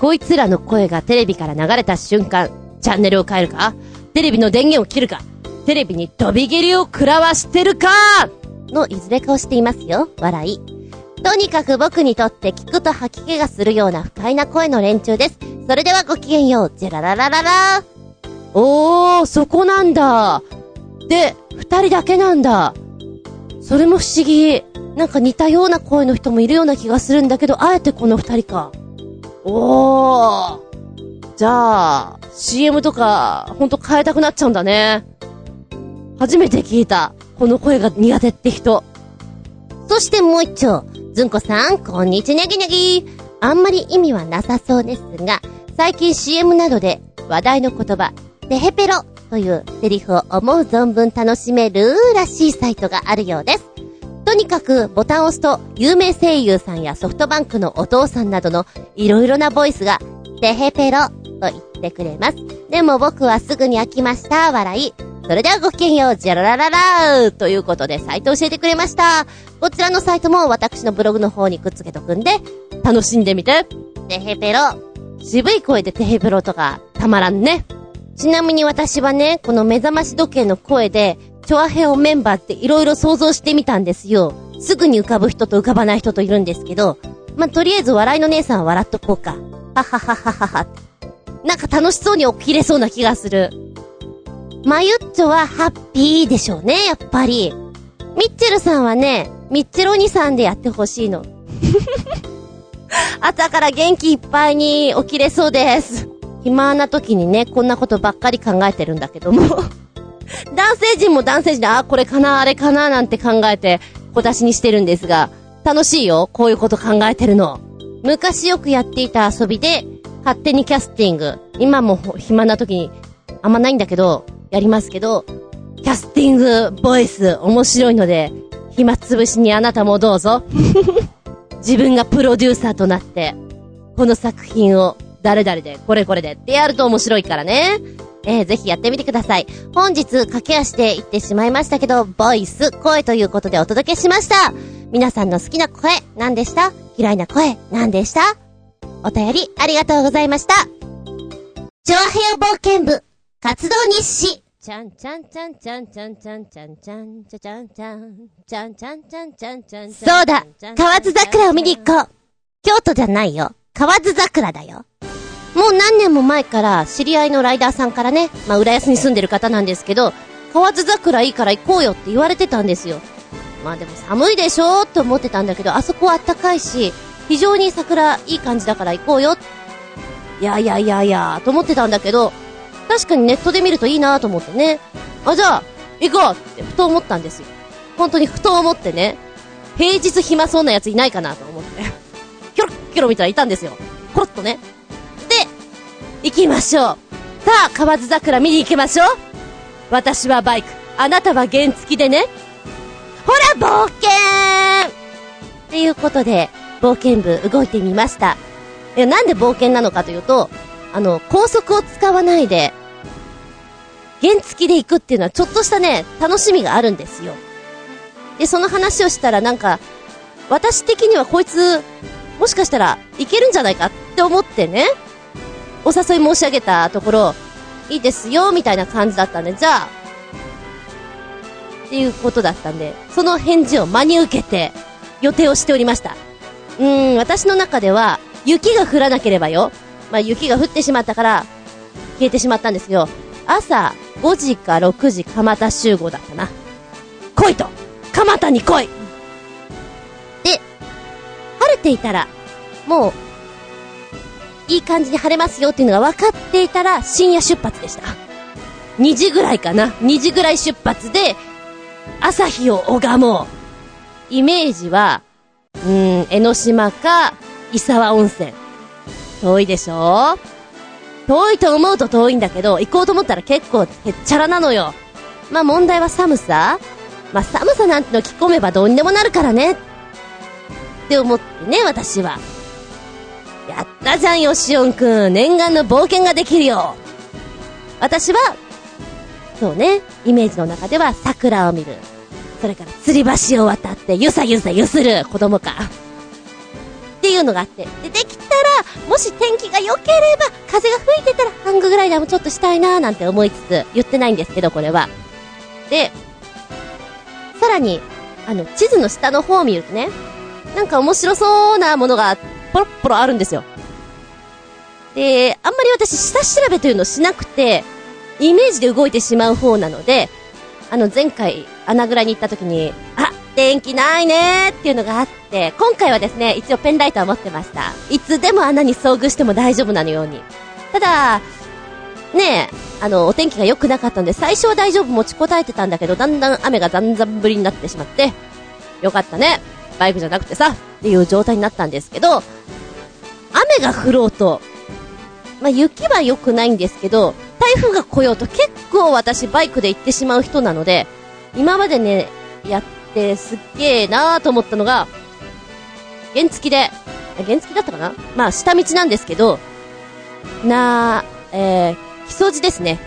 こいつらの声がテレビから流れた瞬間、チャンネルを変えるか？テレビの電源を切るか？テレビに飛び蹴りを食らわしてるか？のいずれかをしていますよ、笑い。とにかく僕にとって聞くと吐き気がするような不快な声の連中です。それではごきげんよう、ジェラララララおー、そこなんだ。で、二人だけなんだ。それも不思議。なんか似たような声の人もいるような気がするんだけど、あえてこの二人か。おー。じゃあ、CM とか、ほんと変えたくなっちゃうんだね。初めて聞いた。この声が苦手って人。そしてもう一丁。ずんこさん、こんにちねぎねぎ。あんまり意味はなさそうですが、最近 CM などで話題の言葉、テヘペロというセリフを思う存分楽しめるらしいサイトがあるようです。とにかくボタンを押すと有名声優さんやソフトバンクのお父さんなどのいろいろなボイスがテヘペロと言ってくれます。でも僕はすぐに飽きました。笑い。それではごきげんよう、ジャララララーということで、サイト教えてくれました。こちらのサイトも私のブログの方にくっつけとくんで、楽しんでみて。テヘペロ。渋い声でテヘペロとか、たまらんね。ちなみに私はね、この目覚まし時計の声で、チョアヘオメンバーって色々想像してみたんですよ。すぐに浮かぶ人と浮かばない人といるんですけど、まあ、とりあえず笑いの姉さんは笑っとこうか。はははははは。なんか楽しそうに起きれそうな気がする。まゆっちょはハッピーでしょうね、やっぱり。ミッチェルさんはね、ミッチェルお兄さんでやってほしいの。朝から元気いっぱいに起きれそうです。暇な時にね、こんなことばっかり考えてるんだけども男性陣も男性陣で、あ、これかな、あれかな、なんて考えて、小出しにしてるんですが、楽しいよ、こういうこと考えてるの。昔よくやっていた遊びで、勝手にキャスティング。今も暇な時に、あんまないんだけど、やりますけど、キャスティングボイス面白いので、暇つぶしにあなたもどうぞ。自分がプロデューサーとなって、この作品を誰々で、これこれでってやると面白いからね。えー、ぜひやってみてください。本日、駆け足で言ってしまいましたけど、ボイス、声ということでお届けしました。皆さんの好きな声、何でした？嫌いな声、何でした？お便り、ありがとうございました。上平冒険部、活動日誌。ちゃんちゃんちゃんちゃんちゃんちゃんちゃんちゃんちゃちゃんちゃんちゃんちゃんちゃんちゃんちゃんそうだ河津桜を見に行こう京都じゃないよ河津桜だよもう何年も前から知り合いのライダーさんからね、まあ浦安に住んでる方なんですけど、河津桜いいから行こうよって言われてたんですよ。まあでも寒いでしょって思ってたんだけど、あそこは暖かいし、非常に桜いい感じだから行こうよ。いやいやいやいや、と思ってたんだけど、確かにネットで見るといいなと思ってね。あ、じゃあ、行こうってふと思ったんですよ。本当にふと思ってね。平日暇そうなやついないかなと思って。キョロキョロ見たらいたんですよ。コロッとね。で、行きましょう。さあ、河津桜見に行きましょう。私はバイク。あなたは原付きでね。ほら、冒険っていうことで、冒険部動いてみました。いや、なんで冒険なのかというと、あの、高速を使わないで、原付きで行くっていうのはちょっとしたね、楽しみがあるんですよ。で、その話をしたらなんか、私的にはこいつ、もしかしたらいけるんじゃないかって思ってね、お誘い申し上げたところ、いいですよ、みたいな感じだったんで、じゃあ、っていうことだったんで、その返事を真に受けて、予定をしておりました。うーん、私の中では、雪が降らなければよ、まあ、雪が降ってしまったから、消えてしまったんですよ。朝5時か6時蒲田集合だったな。来いと蒲田に来いで、晴れていたら、もう、いい感じに晴れますよっていうのが分かっていたら、深夜出発でした。2時ぐらいかな。2時ぐらい出発で、朝日を拝もう。イメージは、うーん、江ノ島か、伊沢温泉。遠いでしょ？遠いと思うと遠いんだけど、行こうと思ったら結構へっちゃらなのよ。まあ問題は寒さまあ寒さなんての着込めばどうにでもなるからね。って思ってね、私は。やったじゃん、よしおんくん。念願の冒険ができるよ。私は、そうね、イメージの中では桜を見る。それから吊り橋を渡ってゆさゆさゆする子供か。っていうのがあって。で、できたら、もし天気が良ければ、風が吹いてたら、ハンググライダーもちょっとしたいなーなんて思いつつ、言ってないんですけど、これは。で、さらに、あの、地図の下の方を見るとね、なんか面白そうなものが、ポロッポロあるんですよ。で、あんまり私、下調べというのをしなくて、イメージで動いてしまう方なので、あの、前回、穴蔵に行った時に、あ、天気ないねっていうのがあって、今回はですね、一応ペンライトは持ってました。いつでも穴に遭遇しても大丈夫なのように。ただ、ねえ、あの、お天気が良くなかったんで、最初は大丈夫持ちこたえてたんだけど、だんだん雨がざんざん降りになってしまって、よかったね。バイクじゃなくてさ、っていう状態になったんですけど、雨が降ろうと、まあ、雪は良くないんですけど、台風が来ようと結構私バイクで行ってしまう人なので、今までね、やってすっげえなーと思ったのが、原付で、原付だったかな？まあ、下道なんですけど、なー、えー、木曽路ですね。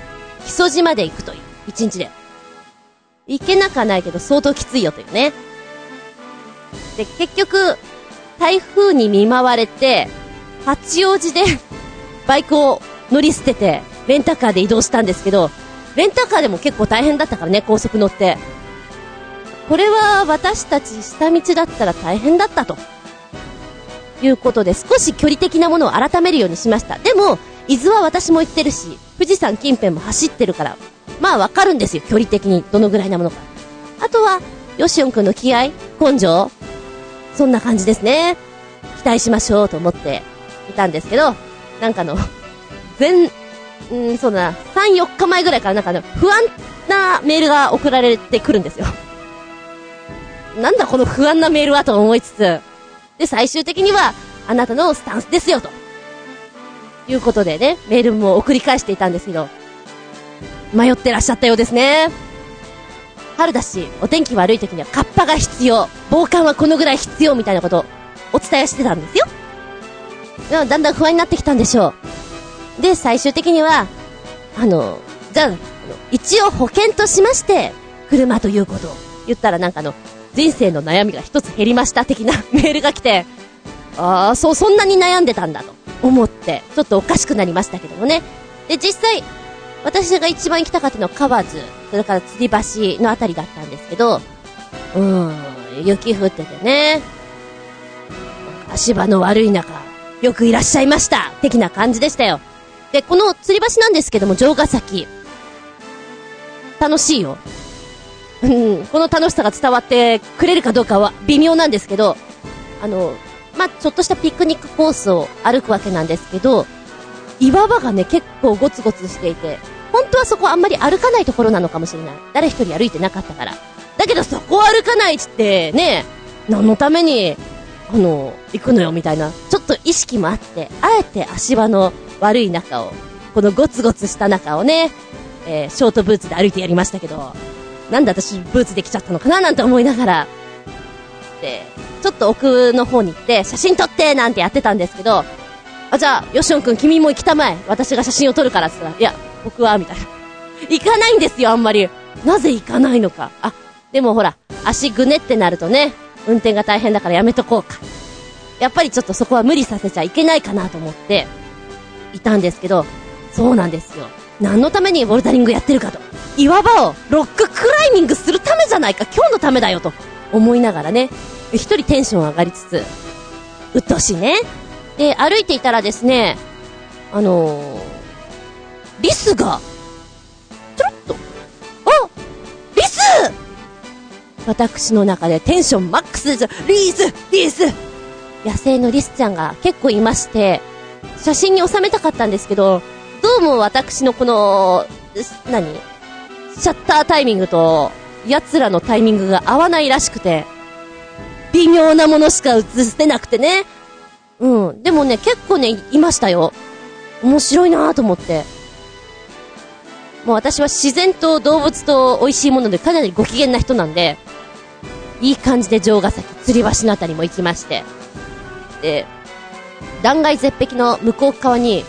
木曽路まで行くという。一日で。行けなくはないけど相当きついよというね。で、結局、台風に見舞われて、八王子で バイクを乗り捨てて、レンタカーで移動したんですけど、レンタカーでも結構大変だったからね、高速乗って。これは私たち下道だったら大変だったと。いうことで少し距離的なものを改めるようにしました。でも、伊豆は私も行ってるし、富士山近辺も走ってるから、まあわかるんですよ、距離的にどのぐらいなものか。あとは、ヨシオンくんの気合根性そんな感じですね。期待しましょうと思っていたんですけど、なんかの、全、うん、そうだな、3、4日前ぐらいからなんかね、不安なメールが送られてくるんですよ。なんだこの不安なメールはと思いつつ、で、最終的には、あなたのスタンスですよと。いうことでね、メールも送り返していたんですけど、迷ってらっしゃったようですね。春だし、お天気悪い時にはカッパが必要。防寒はこのぐらい必要みたいなことをお伝えしてたんですよ。だんだん不安になってきたんでしょう。で、最終的には、あの、じゃあ、一応保険としまして、車ということを言ったらなんかの、人生の悩みが一つ減りました的な メールが来て、ああ、そう、そんなに悩んでたんだと思って、ちょっとおかしくなりましたけどもね。で、実際、私が一番行きたかったのは河津、それから吊り橋のあたりだったんですけど、うん、雪降っててね、足場の悪い中、よくいらっしゃいました的な感じでしたよ。で、この吊り橋なんですけども、城ヶ崎。楽しいよ。うん、この楽しさが伝わってくれるかどうかは微妙なんですけど、あの、まあ、ちょっとしたピクニックコースを歩くわけなんですけど、岩場がね、結構ゴツゴツしていて、本当はそこあんまり歩かないところなのかもしれない。誰一人歩いてなかったから。だけどそこを歩かないっつって、ね、何のために、あの、行くのよみたいな、ちょっと意識もあって、あえて足場の悪い中を、このゴツゴツした中をね、えー、ショートブーツで歩いてやりましたけど、なんで私ブーツできちゃったのかななんて思いながら、で、ちょっと奥の方に行って、写真撮ってなんてやってたんですけど、あ、じゃあ、ヨシオン君君も行きたまえ。私が写真を撮るからって言ったら、いや、僕は、みたいな。行かないんですよ、あんまり。なぜ行かないのか。あ、でもほら、足ぐねってなるとね、運転が大変だからやめとこうか。やっぱりちょっとそこは無理させちゃいけないかなと思って、いたんですけど、そうなんですよ。何のためにボルダリングやってるかと。岩場をロッククライミングするためじゃないか、今日のためだよと思いながらね、一人テンション上がりつつ、うっとしいね。で、歩いていたらですね、あのー、リスが、ちょろっと、あリス私の中でテンションマックスです。リースリース野生のリスちゃんが結構いまして、写真に収めたかったんですけど、どうも私のこの、何？シャッタータイミングと、奴らのタイミングが合わないらしくて、微妙なものしか映せなくてね。うん。でもね、結構ね、いましたよ。面白いなぁと思って。もう私は自然と動物と美味しいものでかなりご機嫌な人なんで、いい感じで城ヶ崎、吊り橋のあたりも行きまして。で、断崖絶壁の向こう側に、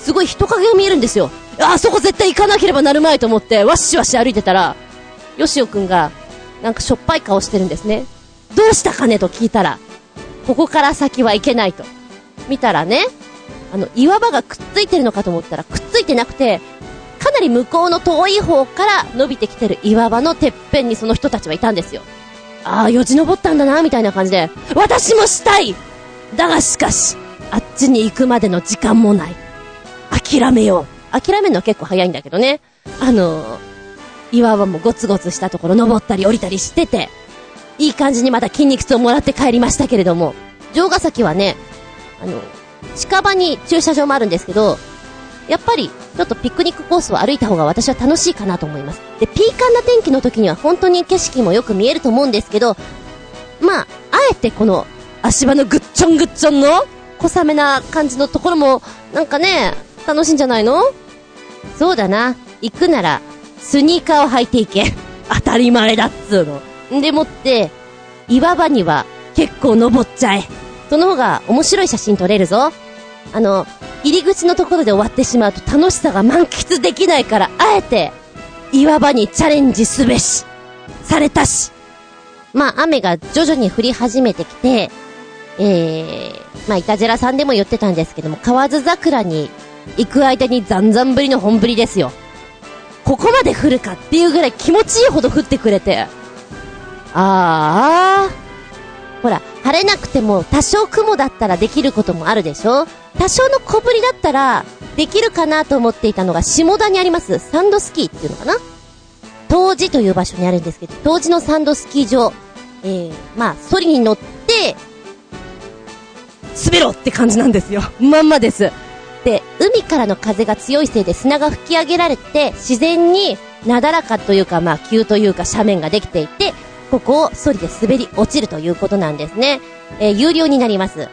すごい人影が見えるんですよ。あそこ絶対行かなければなるまいと思って、わっしわし歩いてたら、よしおくんが、なんかしょっぱい顔してるんですね。どうしたかねと聞いたら、ここから先は行けないと。見たらね、あの、岩場がくっついてるのかと思ったら、くっついてなくて、かなり向こうの遠い方から伸びてきてる岩場のてっぺんにその人たちはいたんですよ。ああ、よじ登ったんだな、みたいな感じで、私もしたいだがしかし、あっちに行くまでの時間もない。諦めよう。諦めるのは結構早いんだけどね。あの岩場もゴツゴツしたところ登ったり降りたりしてて、いい感じにまた筋肉痛をもらって帰りましたけれども、城ヶ崎はね、あの、近場に駐車場もあるんですけど、やっぱり、ちょっとピクニックコースを歩いた方が私は楽しいかなと思います。で、ピーカンな天気の時には本当に景色もよく見えると思うんですけど、まあ、あえてこの足場のぐっちょんぐっちょんの小雨な感じのところも、なんかね、楽しいんじゃないの？そうだな。行くなら、スニーカーを履いていけ。当たり前だっつうの。でもって、岩場には結構登っちゃえ。その方が面白い写真撮れるぞ。あの、入り口のところで終わってしまうと楽しさが満喫できないから、あえて、岩場にチャレンジすべし。されたし。まあ、雨が徐々に降り始めてきて、えー、まあ、いたじらさんでも言ってたんですけども、河津桜に行く間にざんざんぶりの本降りですよ。ここまで降るかっていうぐらい気持ちいいほど降ってくれて、ああ、ほら、晴れなくても多少雲だったらできることもあるでしょ？多少の小降りだったらできるかなと思っていたのが下田にありますサンドスキーっていうのかな？当時という場所にあるんですけど、当時のサンドスキー場、えー、まあ、ソリに乗って、滑ろうって感じなんですよ。まんまです。で、海からの風が強いせいで砂が吹き上げられて、自然になだらかというか、まあ、急というか斜面ができていて、ここをソリで滑り落ちるということなんですね。えー、有料になります。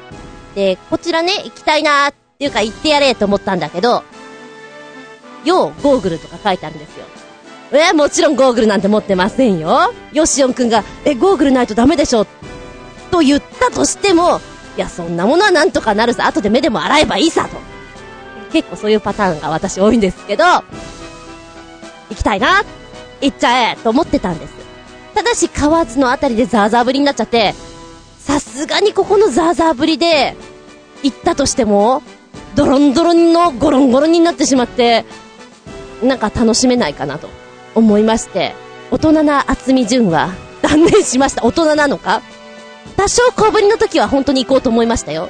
で、こちらね、行きたいなーっていうか行ってやれと思ったんだけど、要ゴーグルとか書いてあるんですよ。え、もちろんゴーグルなんて持ってませんよ。ヨシオンくんが、え、ゴーグルないとダメでしょと言ったとしても、いや、そんなものはなんとかなるさ、後で目でも洗えばいいさ、と。結構そういうパターンが私多いんですけど、行きたいな、行っちゃえ、と思ってたんです。ただし、河津のあたりでザーザーぶりになっちゃって、さすがにここのザーザーぶりで、行ったとしても、ドロンドロンのゴロンゴロンになってしまって、なんか楽しめないかなと思いまして、大人な厚み純は断念しました。大人なのか？多少小ぶりの時は本当に行こうと思いましたよ。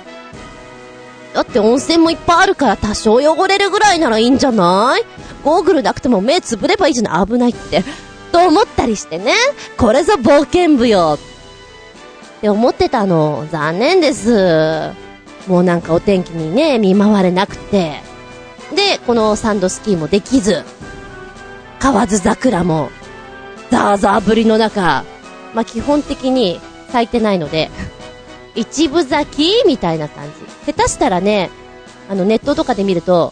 だって温泉もいっぱいあるから多少汚れるぐらいならいいんじゃない？ゴーグルなくても目つぶればいいじゃない？危ないって。と思ったりしてね。これぞ冒険部よ。って思ってたの。残念です。もうなんかお天気にね、見舞われなくて。で、このサンドスキーもできず。河津桜も、ザーザーぶりの中、まあ、基本的に咲いてないので、一部咲きみたいな感じ。下手したらね、あのネットとかで見ると、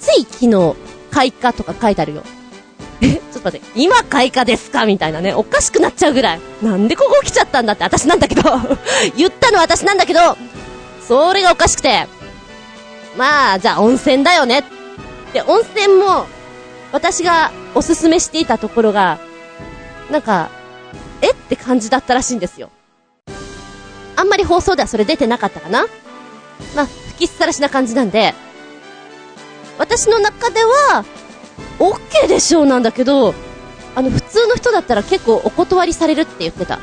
つい昨日開花とか書いてあるよ。え、ちょっと待って、今開花ですかみたいなね、おかしくなっちゃうぐらい。なんでここ来ちゃったんだって私なんだけど 言ったの私なんだけど、それがおかしくて。まあ、じゃあ温泉だよね。で、温泉も、私がおすすめしていたところが、なんか、えって感じだったらしいんですよ。あんまり放送ではそれ出てなかったかなまあ、吹きさらしな感じなんで、私の中では、OK でしょうなんだけど、あの、普通の人だったら結構お断りされるって言ってた。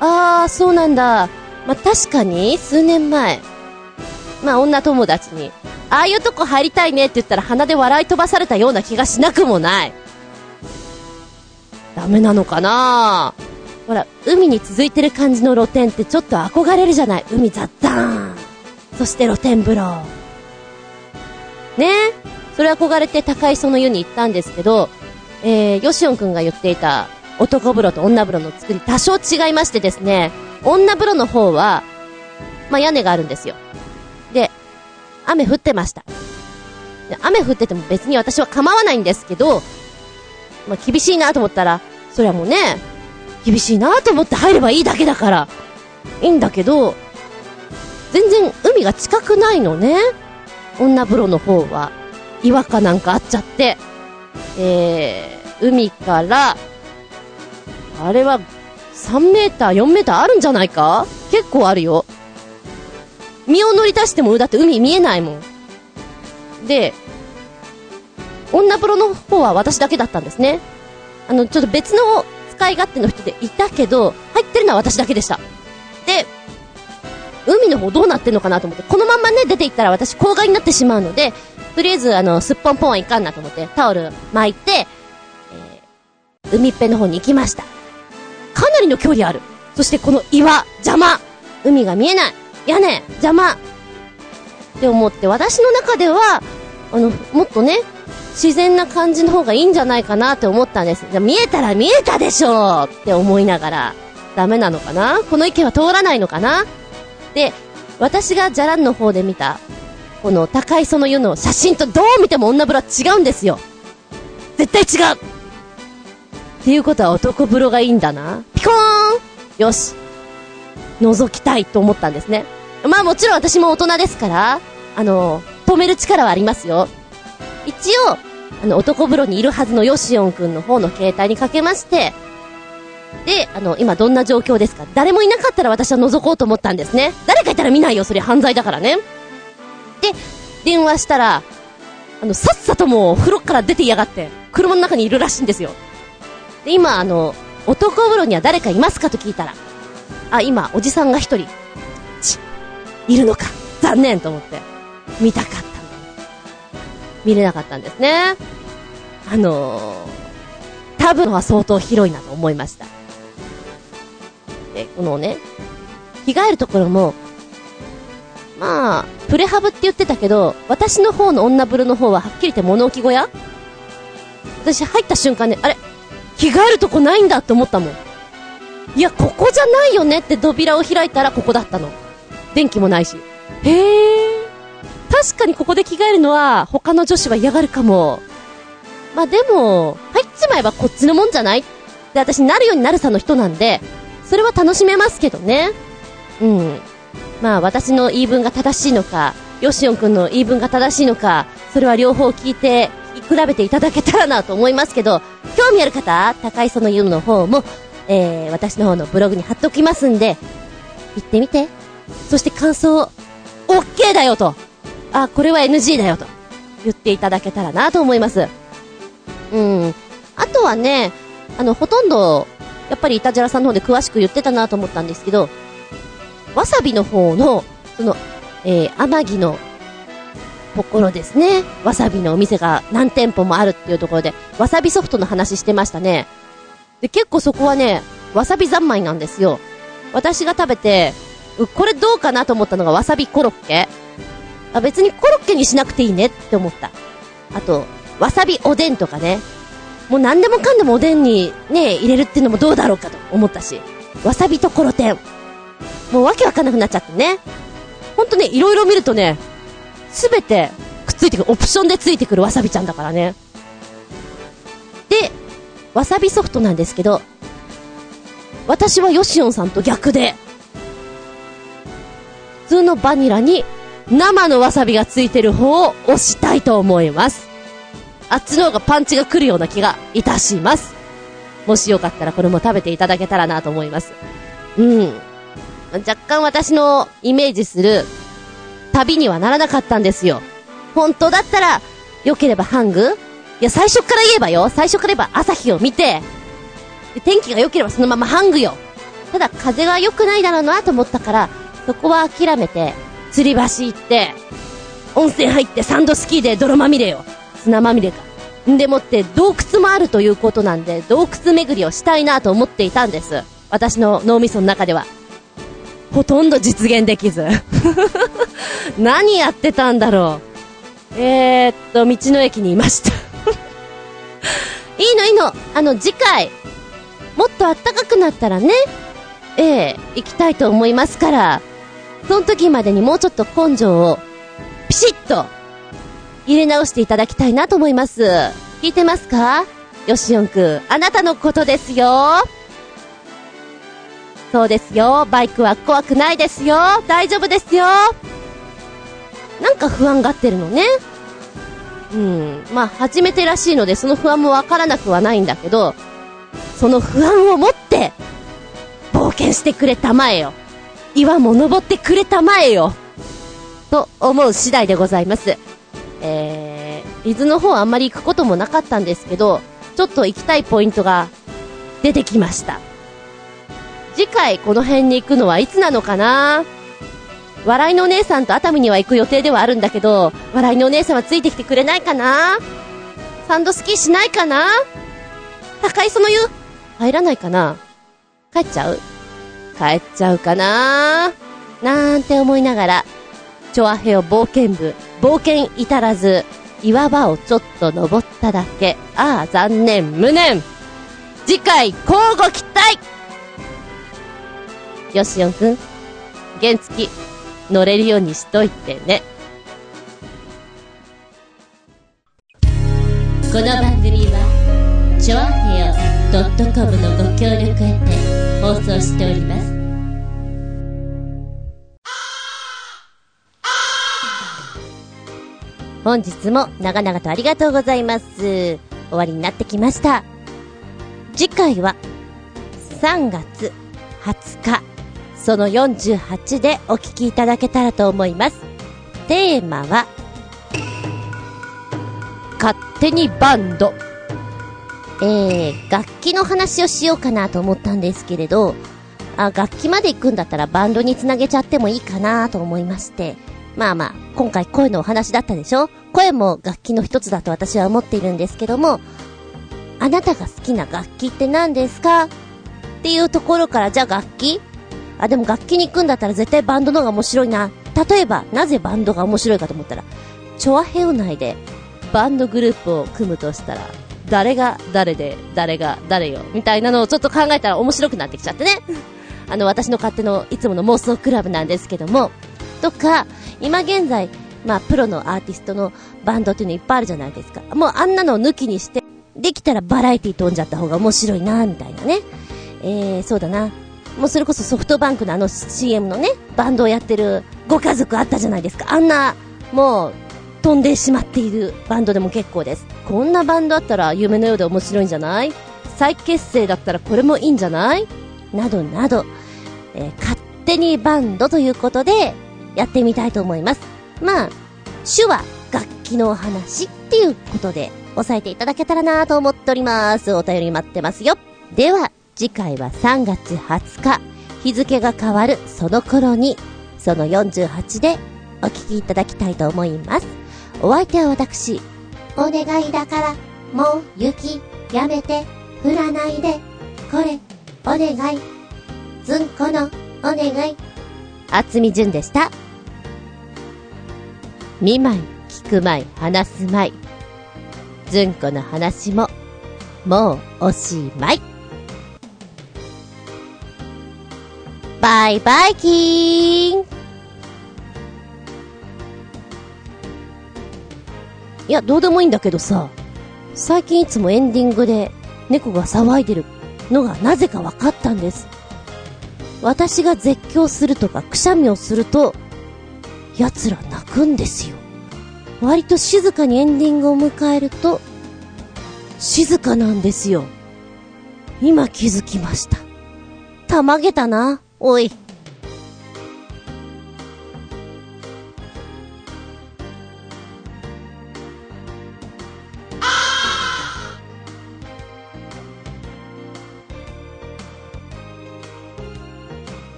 あー、そうなんだ。まあ、確かに、数年前、まあ、女友達に、ああいうとこ入りたいねって言ったら鼻で笑い飛ばされたような気がしなくもない。ダメなのかな？ぁほら、海に続いてる感じの露天ってちょっと憧れるじゃない。海ザッザーン。そして露天風呂。ね？それ憧れて高磯の湯に行ったんですけど、えー、ヨシオンくんが言っていた男風呂と女風呂の作り多少違いましてですね、女風呂の方は、まあ、屋根があるんですよ。で、雨降ってました。雨降ってても別に私は構わないんですけど、まあ、厳しいなと思ったら、そりゃもうね、厳しいなと思って入ればいいだけだから、いいんだけど、全然海が近くないのね。女風呂の方は。岩かなんかあっちゃって。えー、海から、あれは3メーター、4メーターあるんじゃないか？結構あるよ。身を乗り出しても、だって海見えないもん。で、女風呂の方は私だけだったんですね。あの、ちょっと別の使い勝手の人でいたけど、入ってるのは私だけでした。で、海の方どうなってんのかなと思って、このまんまね、出て行ったら私公害になってしまうので、とりあえず、あの、すっぽんぽんはいかんなと思って、タオル巻いて、えー、海っぺの方に行きました。かなりの距離ある。そしてこの岩、邪魔海が見えない屋根、邪魔って思って、私の中では、あの、もっとね、自然な感じの方がいいんじゃないかなって思ったんです。じゃ見えたら見えたでしょうって思いながら、ダメなのかな？この意見は通らないのかな？で、私がじゃらんの方で見た、この高いその湯の写真とどう見ても女風呂は違うんですよ。絶対違うっていうことは男風呂がいいんだな。ピコーンよし。覗きたいと思ったんですね。まあもちろん私も大人ですから、あの、止める力はありますよ。一応、あの、男風呂にいるはずのヨシオンくんの方の携帯にかけまして、で、あの、今どんな状況ですか？誰もいなかったら私は覗こうと思ったんですね。誰かいたら見ないよ、それ犯罪だからね。で、電話したら、あの、さっさともう風呂から出ていやがって、車の中にいるらしいんですよ。で、今、あの、男風呂には誰かいますかと聞いたら、あ、今、おじさんが一人、ち、いるのか。残念と思って、見たかった。見れなかったんですね。あのー、多分は相当広いなと思いました。で、このね、着替えるところも、まあ、プレハブって言ってたけど、私の方の女風呂の方ははっきり言って物置小屋？私入った瞬間ね、あれ？着替えるとこないんだって思ったもん。いや、ここじゃないよねって扉を開いたらここだったの。電気もないし。へえ。確かにここで着替えるのは他の女子は嫌がるかも。まあでも、入っちまえばこっちのもんじゃない？で、私なるようになるさの人なんで、それは楽しめますけどね。うん。まあ私の言い分が正しいのか、ヨシオン君の言い分が正しいのか、それは両方聞いて、比べていただけたらなと思いますけど、興味ある方、高磯の湯の方も、えー、私の方のブログに貼っておきますんで、行ってみて。そして感想、OK だよと。あ、これは NG だよと。言っていただけたらなと思います。うん。あとはね、あの、ほとんど、やっぱりイタジラさんの方で詳しく言ってたなと思ったんですけど、わさびの方の、その、えー、天城のところですね。わさびのお店が何店舗もあるっていうところで、わさびソフトの話してましたね。で、結構そこはね、わさび三昧なんですよ。私が食べて、これどうかなと思ったのがわさびコロッケ。あ、別にコロッケにしなくていいねって思った。あと、わさびおでんとかね。もう何でもかんでもおでんにね、入れるっていうのもどうだろうかと思ったし。わさびとコロテン。もうわけわかんなくなっちゃってね。ほんとね、いろいろ見るとね、すべてくっついてくる、オプションでついてくるわさびちゃんだからね。で、わさびソフトなんですけど、私はヨシオンさんと逆で、普通のバニラに生のわさびがついてる方を押したいと思います。あっちの方がパンチが来るような気がいたします。もしよかったらこれも食べていただけたらなと思います。うん。若干私のイメージする旅にはならなかったんですよ。本当だったら、良ければハング？いや、最初から言えばよ。最初から言えば朝日を見て、天気が良ければそのままハングよ。ただ風が良くないだろうなと思ったから、そこは諦めて、吊り橋行って、温泉入ってサンドスキーで泥まみれよ。砂まみれか。んでもって洞窟もあるということなんで、洞窟巡りをしたいなと思っていたんです。私の脳みその中では。ほとんど実現できず。何やってたんだろう。えー、っと、道の駅にいました いいのいいの。あの、次回、もっと暖かくなったらね、ええー、行きたいと思いますから、その時までにもうちょっと根性を、ピシッと、入れ直していただきたいなと思います。聞いてますか？よしおんくん、あなたのことですよ。そうですよ。バイクは怖くないですよ。大丈夫ですよ。なんか不安がってるのね。うん。まあ、初めてらしいので、その不安もわからなくはないんだけど、その不安を持って、冒険してくれたまえよ。岩も登ってくれたまえよ。と思う次第でございます。えー、伊豆の方あんまり行くこともなかったんですけど、ちょっと行きたいポイントが出てきました。次回この辺に行くのはいつなのかな？笑いのお姉さんと熱海には行く予定ではあるんだけど、笑いのお姉さんはついてきてくれないかな？サンドスキーしないかな？高磯の湯？入らないかな？帰っちゃう？帰っちゃうかななんて思いながら、チョアヘオ冒険部、冒険至らず、岩場をちょっと登っただけ。ああ、残念、無念次回、交互期待よしおんくん、原付き、乗れるようにしといてね。この番組は、ちょあへよ .com のご協力へて放送しております。本日も長々とありがとうございます。終わりになってきました。次回は3月20日その48でお聞きいただけたらと思います。テーマは、勝手にバンド。えー、楽器の話をしようかなと思ったんですけれど、あ、楽器まで行くんだったらバンドにつなげちゃってもいいかなと思いまして、まあまあ、今回声のお話だったでしょ？声も楽器の一つだと私は思っているんですけども、あなたが好きな楽器って何ですか？っていうところから、じゃあ楽器？あ、でも楽器に行くんだったら絶対バンドの方が面白いな。例えば、なぜバンドが面白いかと思ったら、チョアヘオ内でバンドグループを組むとしたら、誰が誰で、誰が誰よ、みたいなのをちょっと考えたら面白くなってきちゃってね。あの、私の勝手のいつもの妄想クラブなんですけども、とか、今現在、まあ、プロのアーティストのバンドっていうのいっぱいあるじゃないですか。もうあんなのを抜きにして、できたらバラエティ飛んじゃった方が面白いな、みたいなね。えー、そうだな。もうそれこそソフトバンクのあの CM のね、バンドをやってるご家族あったじゃないですか。あんな、もう、飛んでしまっているバンドでも結構です。こんなバンドあったら夢のようで面白いんじゃない？再結成だったらこれもいいんじゃない？などなど、えー、勝手にバンドということで、やってみたいと思います。まあ、手話、楽器のお話っていうことで、押さえていただけたらなと思っております。お便り待ってますよ。では、次回は3月20日、日付が変わるその頃に、その48でお聞きいただきたいと思います。お相手は私。お願いだから、もう雪、やめて、降らないで、これ、お願い。ずんこの、お願い。厚み純でした。見舞い、聞く舞い、話す舞い。ずんこの話も、もうおしまい。バイバイキーンいや、どうでもいいんだけどさ、最近いつもエンディングで猫が騒いでるのがなぜか分かったんです。私が絶叫するとかくしゃみをすると、奴ら泣くんですよ。割と静かにエンディングを迎えると、静かなんですよ。今気づきました。たまげたな、おい。